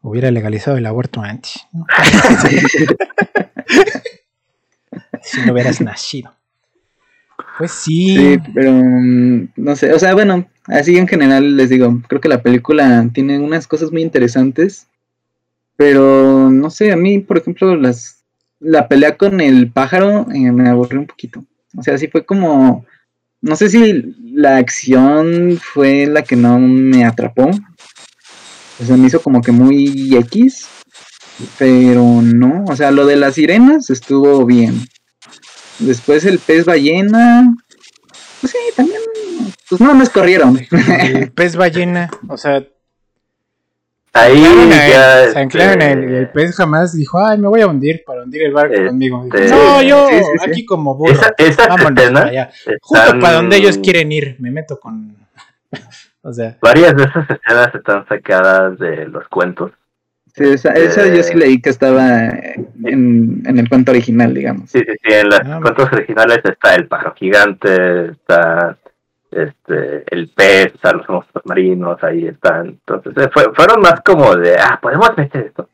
Hubiera legalizado el aborto antes. si no hubieras nacido. Pues sí. Sí, pero mm, no sé, o sea, bueno, así en general les digo, creo que la película tiene unas cosas muy interesantes, pero no sé, a mí, por ejemplo, las la pelea con el pájaro eh, me aburrió un poquito. O sea, sí fue como no sé si la acción fue la que no me atrapó. O sea, me hizo como que muy X. Pero no, o sea, lo de las sirenas estuvo bien. Después el pez ballena. Pues sí, también. Pues no me corrieron. El pez ballena, o sea, Ahí ya. Se anclaron el, el, pez jamás dijo, ay, me voy a hundir para hundir el barco este, conmigo. no, yo aquí como burro. Esa, Vámonos para allá. Justo para donde ellos quieren ir. Me meto con. o sea. Varias de esas escenas están sacadas de los cuentos. Sí, esa, yo sí leí que estaba en, en, el cuento original, digamos. Sí, sí, sí. En los ah, cuentos originales está el pájaro gigante, está este, el pez, sea, los monstruos marinos, ahí están. Entonces, eh, fueron más como de, ah, podemos meter esto.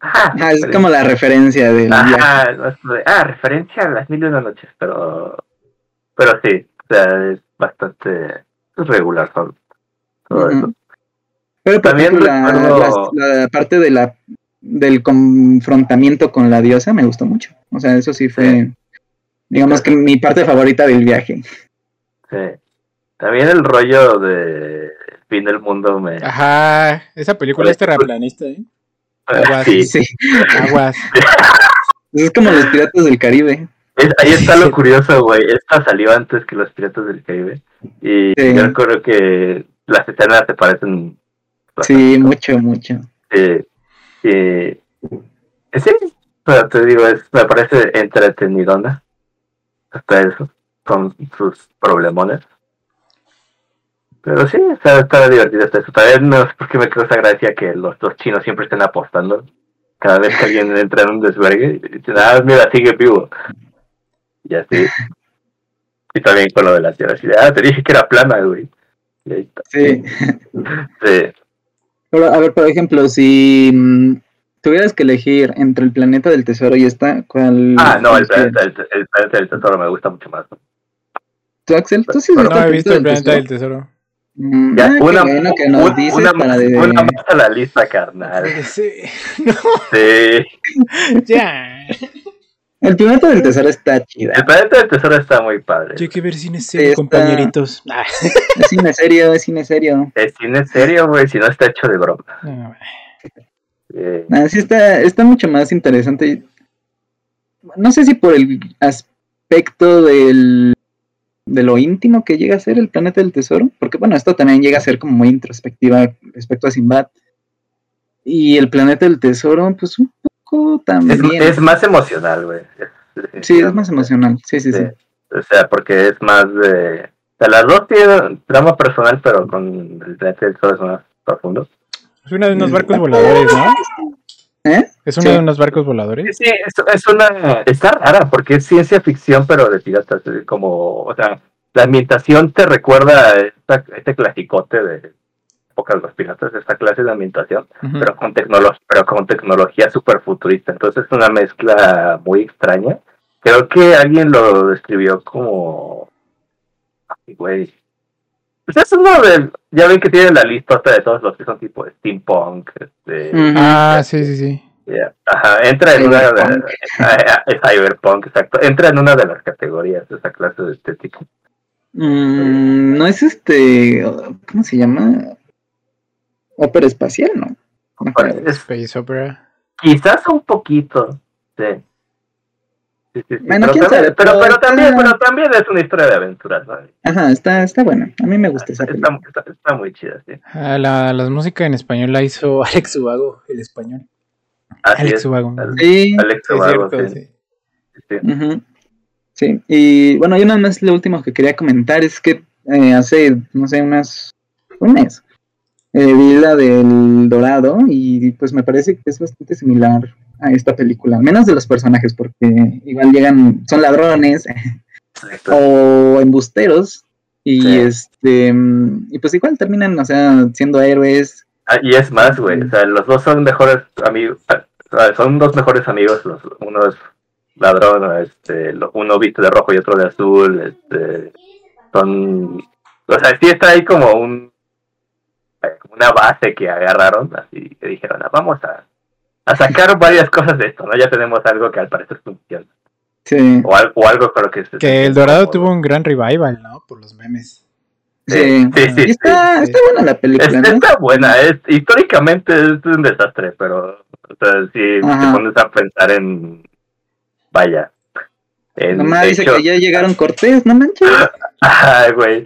ah, es como la referencia de ah, referencia a las mil y una noches, pero, pero sí, o sea, es bastante regular todo, eso. Pero también la, parte de la del confrontamiento con la diosa me gustó mucho. O sea, eso sí fue digamos que mi parte favorita del viaje. Sí. También el rollo de fin del mundo me. Ajá, esa película es terraplanista, ¿eh? Aguas. Sí. Aguas. Es como los piratas del Caribe. ahí está lo curioso, güey. Esta salió antes que los piratas del Caribe. Y yo recuerdo que las escenas se parecen. Sí, mucho, mucho. Sí. sí. pero te digo, es, me parece entretenidona. Hasta eso. Con sus problemones. Pero sí, está, está divertido eso. También no sé por qué me causa gracia que los dos chinos siempre estén apostando. Cada vez que alguien entra en un desvergue, dicen, ah, mira, sigue vivo. Y así. Y también con lo de la tierra. ah, te dije que era plana, güey. Y ahí está. Sí. sí. Pero, a ver, por ejemplo, si mm, tuvieras que elegir entre el planeta del tesoro y esta, ¿cuál? Ah, no, el planeta, el, planeta del tesoro me gusta mucho más. ¿Tú, Axel? ¿Tú sí no he visto el planeta del tesoro? Mm, ya, una, bueno que nos dices una, para de... una más a la lista, carnal. Sí. No. Sí. ya. El planeta del tesoro está chido. El planeta del tesoro está muy padre. Hay que ver cine serio, compañeritos. Es cine serio, es cine serio. Es cine serio, güey, si no está hecho de broma. No, ah, sí está, está mucho más interesante. No sé si por el aspecto del de lo íntimo que llega a ser el planeta del tesoro, porque bueno, esto también llega a ser como muy introspectiva respecto a Sinbad. Y el planeta del tesoro, pues un poco también. Es, más emocional, güey. Sí, es más emocional, sí, sí, sí, O sea, porque es más de... O sea, las dos tienen drama personal, pero con el planeta del tesoro es más profundo. Es una de unos barcos voladores, ¿no? ¿Eh? ¿Es uno de unos barcos voladores? Sí, es, es, una. Está rara porque es ciencia ficción, pero de piratas. Como, o sea, la ambientación te recuerda a este clasicote de épocas de los piratas, esta clase de ambientación, pero, con pero con tecnología super futurista. Entonces es una mezcla muy extraña. Creo que alguien lo describió como. Ay, güey. Pues es uno de. Ya ven que tiene la lista de todos los que son tipo de steampunk. Este, Ah, sí, sí, sí. Ajá, entra en una de, cyberpunk, exacto. Entra en una de las categorías de esa clase de estética. Mm, no es este, ¿cómo se llama? Ópera espacial, ¿no? Space Opera. Quizás un poquito, sí pero, también, pero, también, pero también es una historia de aventuras, ¿no? Ajá, está, está buena. A mí me gusta esa está, está, muy chida, sí. Ah, la, la música en español la hizo Alex Ubago, el español. Alex Ubago. Sí. Alex Ubago, sí. Sí. sí. y bueno, yo nada más lo último que quería comentar es que eh, hace, no sé, unas, un mes, eh, vi la del Dorado y pues me parece que es bastante similar a esta película, menos de los personajes, porque igual llegan, son ladrones o embusteros y este y pues igual terminan, o sea, siendo héroes. Ah, y es más, güey, o sea, los dos son mejores amigos, son dos mejores amigos, los, uno es ladrón, este, uno viste de rojo y otro de azul, este, son, o sea, sí está ahí como un una base que agarraron, así que dijeron, ah, vamos a a sacar varias cosas de esto, ¿no? Ya tenemos algo que al parecer funciona. Sí. O, algo con lo que... que El Dorado tuvo un gran revival, ¿no? Por los memes. Sí, sí, sí, está, está, buena la película. ¿no? Está buena, es, históricamente es un desastre, pero o sea, si te pones a pensar en... Vaya. En, Nomás dice que ya llegaron Cortés, no manches. Ay, güey.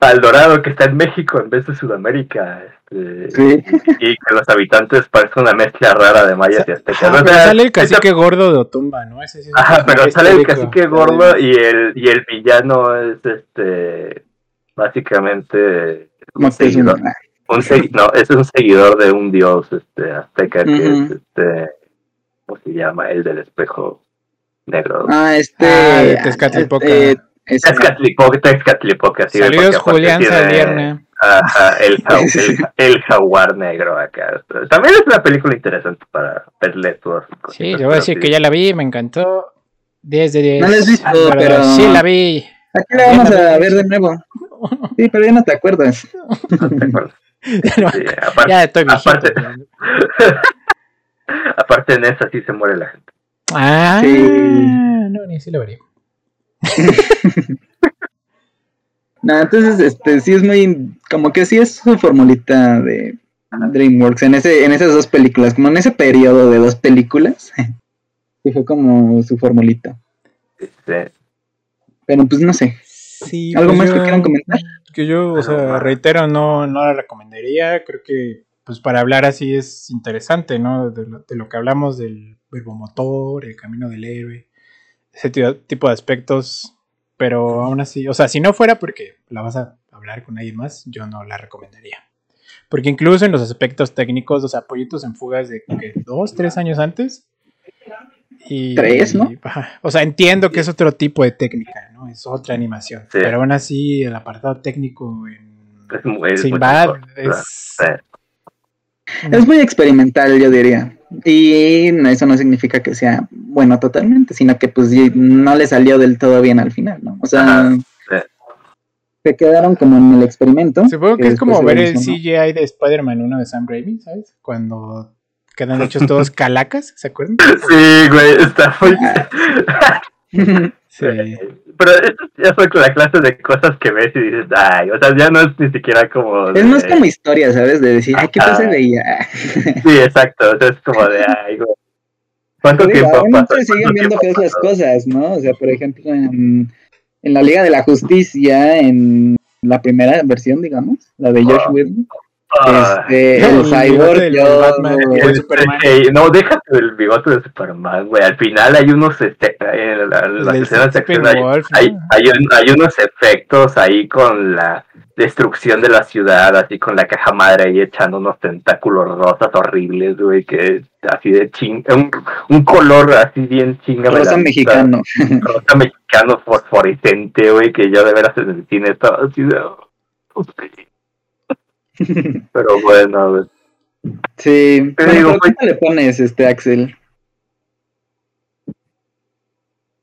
Al Dorado que está en México en vez de Sudamérica. Este, y que los habitantes parecen una mezcla rara de mayas y aztecas. pero sale el cacique gordo de Otumba, ¿no? Ese Ajá, pero sale el cacique gordo y el, y el villano es este básicamente un seguidor. Un no, es un seguidor de un dios este azteca que es este ¿cómo se llama? El del espejo negro. Ah, este ah, Tezcatlipoca. Eh, Tezcatlipoca, Tezcatlipoca, así Saludos Julián Salierna. Ajá, el, el, jaguar negro acá. También es una película interesante para verle todas Sí, yo voy a decir que ya la vi, me encantó. 10 de 10. No la has visto, pero... Sí, la vi. Aquí la vamos a ver de nuevo. Sí, pero ya no te acuerdas. No te acuerdas. aparte, ya estoy viejito. Aparte, aparte en esa sí se muere la gente. Ah, sí. no, ni así lo vería. no, entonces, este, sí es muy, como que sí es su formulita de DreamWorks en ese, en esas dos películas, como en ese periodo de dos películas, sí fue como su formulita. Pero pues no sé. Sí, ¿Algo pues más que quieran comentar? Que yo, o sea, reitero, no, no la recomendaría. Creo que, pues para hablar así es interesante, ¿no? De lo, de lo que hablamos del verbomotor, el camino del héroe, ese tipo de aspectos. Pero aún así, o sea, si no fuera porque la vas a hablar con alguien más, yo no la recomendaría. Porque incluso en los aspectos técnicos, o sea, Pollitos en fugas de dos, tres años antes. Y, tres, ¿no? o sea, entiendo que es otro tipo de técnica, ¿no? Es otra animación. Pero aún así, el apartado técnico en Sinbad es. Es muy experimental, yo diría. Y eso no significa que sea bueno totalmente, sino que pues no le salió del todo bien al final, ¿no? O sea, se quedaron como en el experimento. Supongo que, es como ver el CGI de Spider-Man 1 de Sam Raimi, ¿sabes? Cuando quedan hechos todos calacas, ¿se acuerdan? Sí, güey, está muy... sí. Pero esto ya fue la clase de cosas que ves y dices, ay, o sea, ya no es ni siquiera como... Es más como historia, ¿sabes? De decir, ay, ¿qué se veía? sí, exacto, o sea, es como de, ay, güey. ¿Cuánto tiempo pasa? Se siguen viendo que las cosas, ¿no? O sea, por ejemplo, en en la Liga de la Justicia, en la primera versión, digamos, la de Josh Whedon. Este, el cyborg, el Superman. no, déjate el bigote de Superman, güey. Al final hay unos este, en las escenas de acción hay, hay, hay, unos efectos ahí con la destrucción de la ciudad, así con la caja madre ahí echando unos tentáculos rosas horribles, güey, que así de ching, un, un color así bien chinga. Rosa mexicano. Rosa mexicano fosforescente, güey, que yo de veras en el cine estaba así de... Pero bueno, güey. Sí, pero digo, ¿cuánto le pones, este Axel?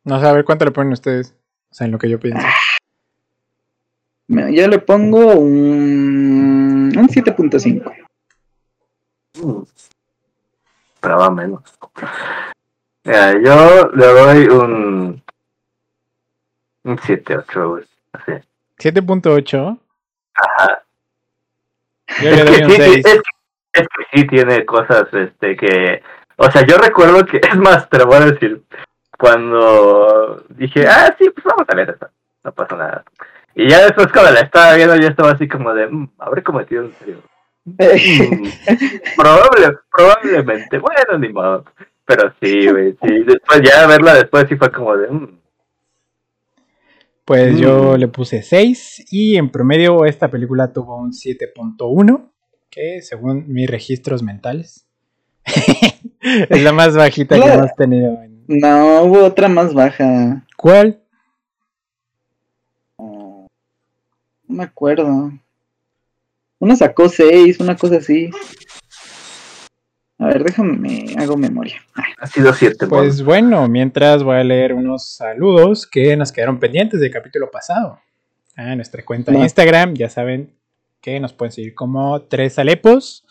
No sé, a ver cuánto le ponen ustedes. O sea, en lo que yo pienso. Yo le pongo un, un 7.5. Esperaba menos. yo le doy un, un 7.8, güey. Así. 7.8. Ajá. Yo le doy un 6. Es, es, que sí tiene cosas este que... O sea, yo recuerdo que... Es más, te lo voy a decir. Cuando dije, ah, sí, pues vamos a ver esto. No pasa nada. Y ya después cuando la estaba viendo, ya estaba así como de, mmm, habré cometido un serio. Mm, probable, probablemente, bueno, ni modo. Pero sí, güey, sí. Después ya verla después sí fue como de, mmm. Pues yo mm. le puse 6 y en promedio esta película tuvo un 7.1, que según mis registros mentales es la más bajita que hemos tenido. No, hubo otra más baja. ¿Cuál? No me acuerdo. Una sacó seis, una cosa así. A ver, déjame, hago memoria. Ha sido siete. Pues bueno, mientras voy a leer unos saludos que nos quedaron pendientes del capítulo pasado. A nuestra cuenta de Instagram, ya saben que nos pueden seguir como Tres Alepos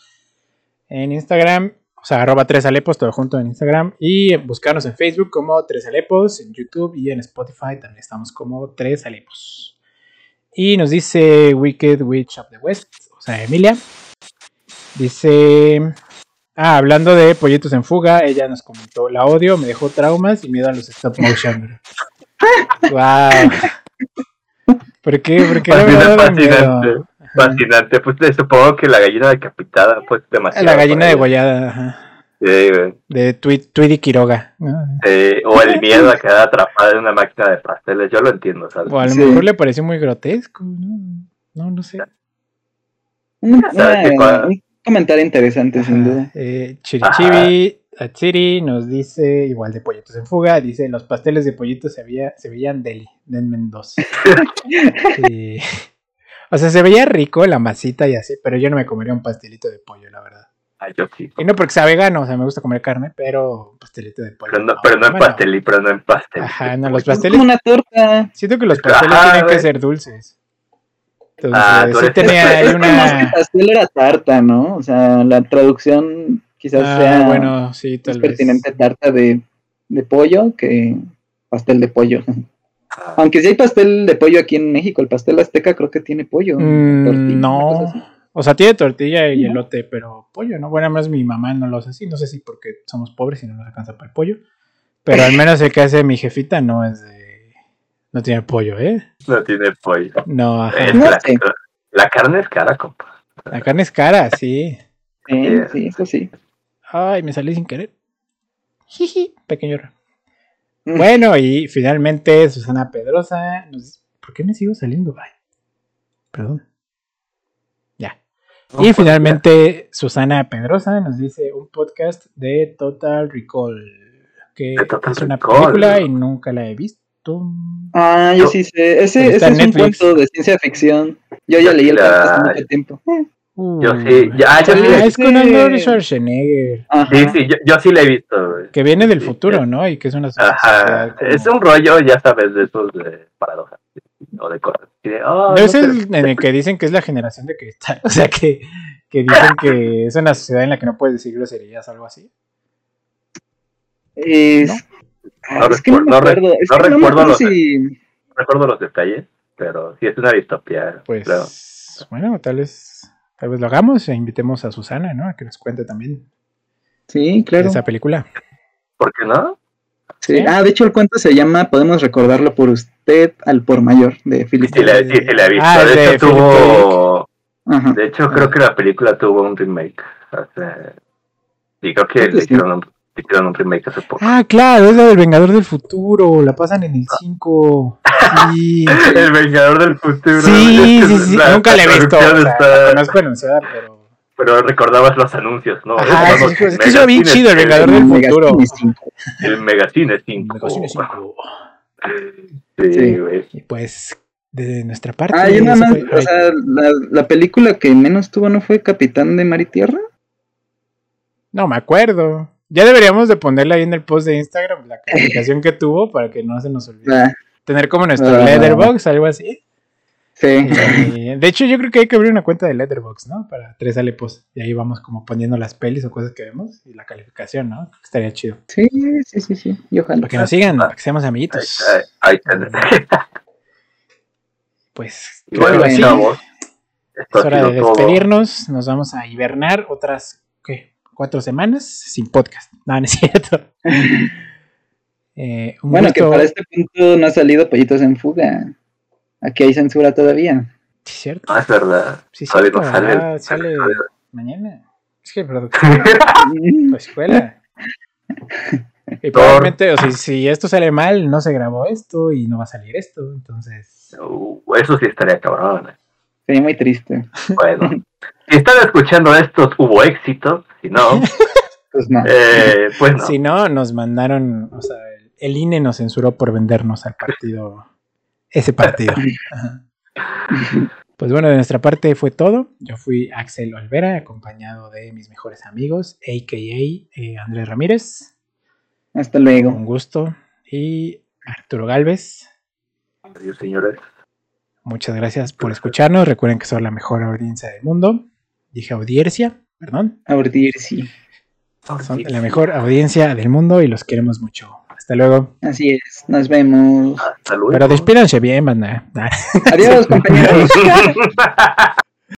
en Instagram, o sea, arroba Tres Alepos, todo junto en Instagram. Y buscarnos en Facebook como Tres Alepos, en YouTube y en Spotify también estamos como Tres Alepos. Y nos dice Wicked Witch of the West, o sea, Emilia. Dice. Ah, hablando de pollitos en fuga, ella nos comentó: La odio, me dejó traumas y miedo a los stop motion. ¡Wow! ¿Por qué? Porque fascinante. Fascinante. Pues supongo que la gallina decapitada, pues demasiado. La gallina de guayada, ajá. De Tweety Quiroga. o el miedo a quedar atrapado en una máquina de pasteles, yo lo entiendo, ¿sabes? O a lo mejor le parece muy grotesco, ¿no? No, no sé. Un, comentario interesante, sin duda. Eh, Chirichibi Atsiri nos dice, igual de pollitos en fuga, dice, los pasteles de pollitos se, veía, se veían deli, denme dos. O sea, se veía rico la masita y así, pero yo no me comería un pastelito de pollo, la verdad. Y no porque sea vegano, o sea, me gusta comer carne, pero pastelito de pollo. Pero no, pero no en pastel, pero no en pastel. Ajá, no, los pasteles. Como una torta. Siento que los pasteles tienen que ser dulces. Entonces, ah, sí tenía ahí una. El pastel era tarta, ¿no? O sea, la traducción quizás ah, sea. Bueno, sí, tal pertinente tarta de, de pollo que pastel de pollo. Aunque si hay pastel de pollo aquí en México, el pastel azteca creo que tiene pollo. Mm, no. O sea, tiene tortilla y elote, pero pollo, ¿no? Bueno, además mi mamá no lo hace así. No sé si porque somos pobres y no nos alcanza para el pollo. Pero al menos el que hace mi jefita no es de. No tiene pollo, ¿eh? No tiene pollo. No, ajá. la, carne es cara, compa. La carne es cara, sí. Sí, sí, eso sí. Ay, me salí sin querer. Jiji, pequeño. Mm. Bueno, y finalmente Susana Pedrosa. ¿Por qué me sigo saliendo? Ay, perdón. Ya. y finalmente Susana Pedrosa nos dice un podcast de Total Recall. Que es una película y nunca la he visto. Ah, yo sí sé. Ese, ese es un cuento de ciencia ficción. Yo ya leí el cuento hace mucho tiempo. Yo sí, ya, yo sí ah, Es con Arnold Schwarzenegger. Sí, sí, yo, yo, sí la he visto. Que viene del futuro, ¿no? Y que es una Ajá. Es un rollo, ya sabes, de esos de paradojas o de cosas. Oh, es el en el que dicen que es la generación de cristal. O sea, que, que dicen que es una sociedad en la que no puedes decir groserías o algo así. Es... No, es que no, no, recuerdo, es que no recuerdo, los, si... recuerdo los detalles, pero sí es una distopía. Pues, bueno, tal vez Tal vez lo hagamos e invitemos a Susana, ¿no? A que nos cuente también. Sí, claro. esa película. ¿Por qué no? Sí. Ah, de hecho el cuento se llama Podemos recordarlo por usted al por mayor de Philip. Sí, sí, sí, la he visto. Ah, de, hecho tuvo. De hecho, creo que la película tuvo un remake. O sea, y creo que le hicieron un hicieron un remake hace poco. Ah, claro, es la del Vengador del Futuro, la pasan en el 5. Sí. el Vengador del Futuro. Sí, sí, sí, nunca la he visto. O sea, está... No es pronunciada, pero. Pero recordabas los anuncios, ¿no? Ajá, es, es, es que eso bien chido, el Vengador del Futuro. El Megacine 5. El Megacine 5. Sí, güey. Pues, de nuestra parte. Ah, yo nada más, o sea, la, la película que menos tuvo no fue Capitán de Mar y Tierra. No me acuerdo. Ya deberíamos de ponerle ahí en el post de Instagram la calificación que tuvo para que no se nos olvide. Ah. Tener como nuestro ah. Letterbox, algo así. Sí. de hecho, yo creo que hay que abrir una cuenta de Letterbox, ¿no? Para tres alepos. Y ahí vamos como poniendo las pelis o cosas que vemos y la calificación, ¿no? Estaría chido. Sí, sí, sí, sí. Y ojalá. Para que nos sigan, para que seamos amiguitos. Ahí, Pues, creo que Es hora de despedirnos. Nos vamos a hibernar otras. Cuatro semanas sin podcast. No, no es cierto. Eh, bueno, que para este punto no ha salido Pollitos en Fuga. Aquí hay censura todavía. Sí, cierto. Ah, es verdad. Sí, cierto. Sale, sale mañana. Es que el productor la escuela. Y probablemente, o sea, si esto sale mal, no se grabó esto y no va a salir esto, entonces. Uh, eso sí estaría cabrón. Sería muy triste. Bueno, si están escuchando esto, hubo éxito. Si no, pues no. Eh, pues no. Si no, nos mandaron, o sea, el INE nos censuró por vendernos al partido, ese partido. Pues bueno, de nuestra parte fue todo. Yo fui Axel Olvera, acompañado de mis mejores amigos, a.k.a. Eh, Andrés Ramírez. Hasta luego. Un gusto. Y Arturo Galvez. Adiós, señores. Muchas gracias por escucharnos. Recuerden que son la mejor audiencia del mundo. Dije audiencia, perdón. Audiencia. Son la mejor audiencia del mundo y los queremos mucho. Hasta luego. Así es, nos vemos. Hasta luego. Pero despídanse bien, banda. Adiós, compañeros.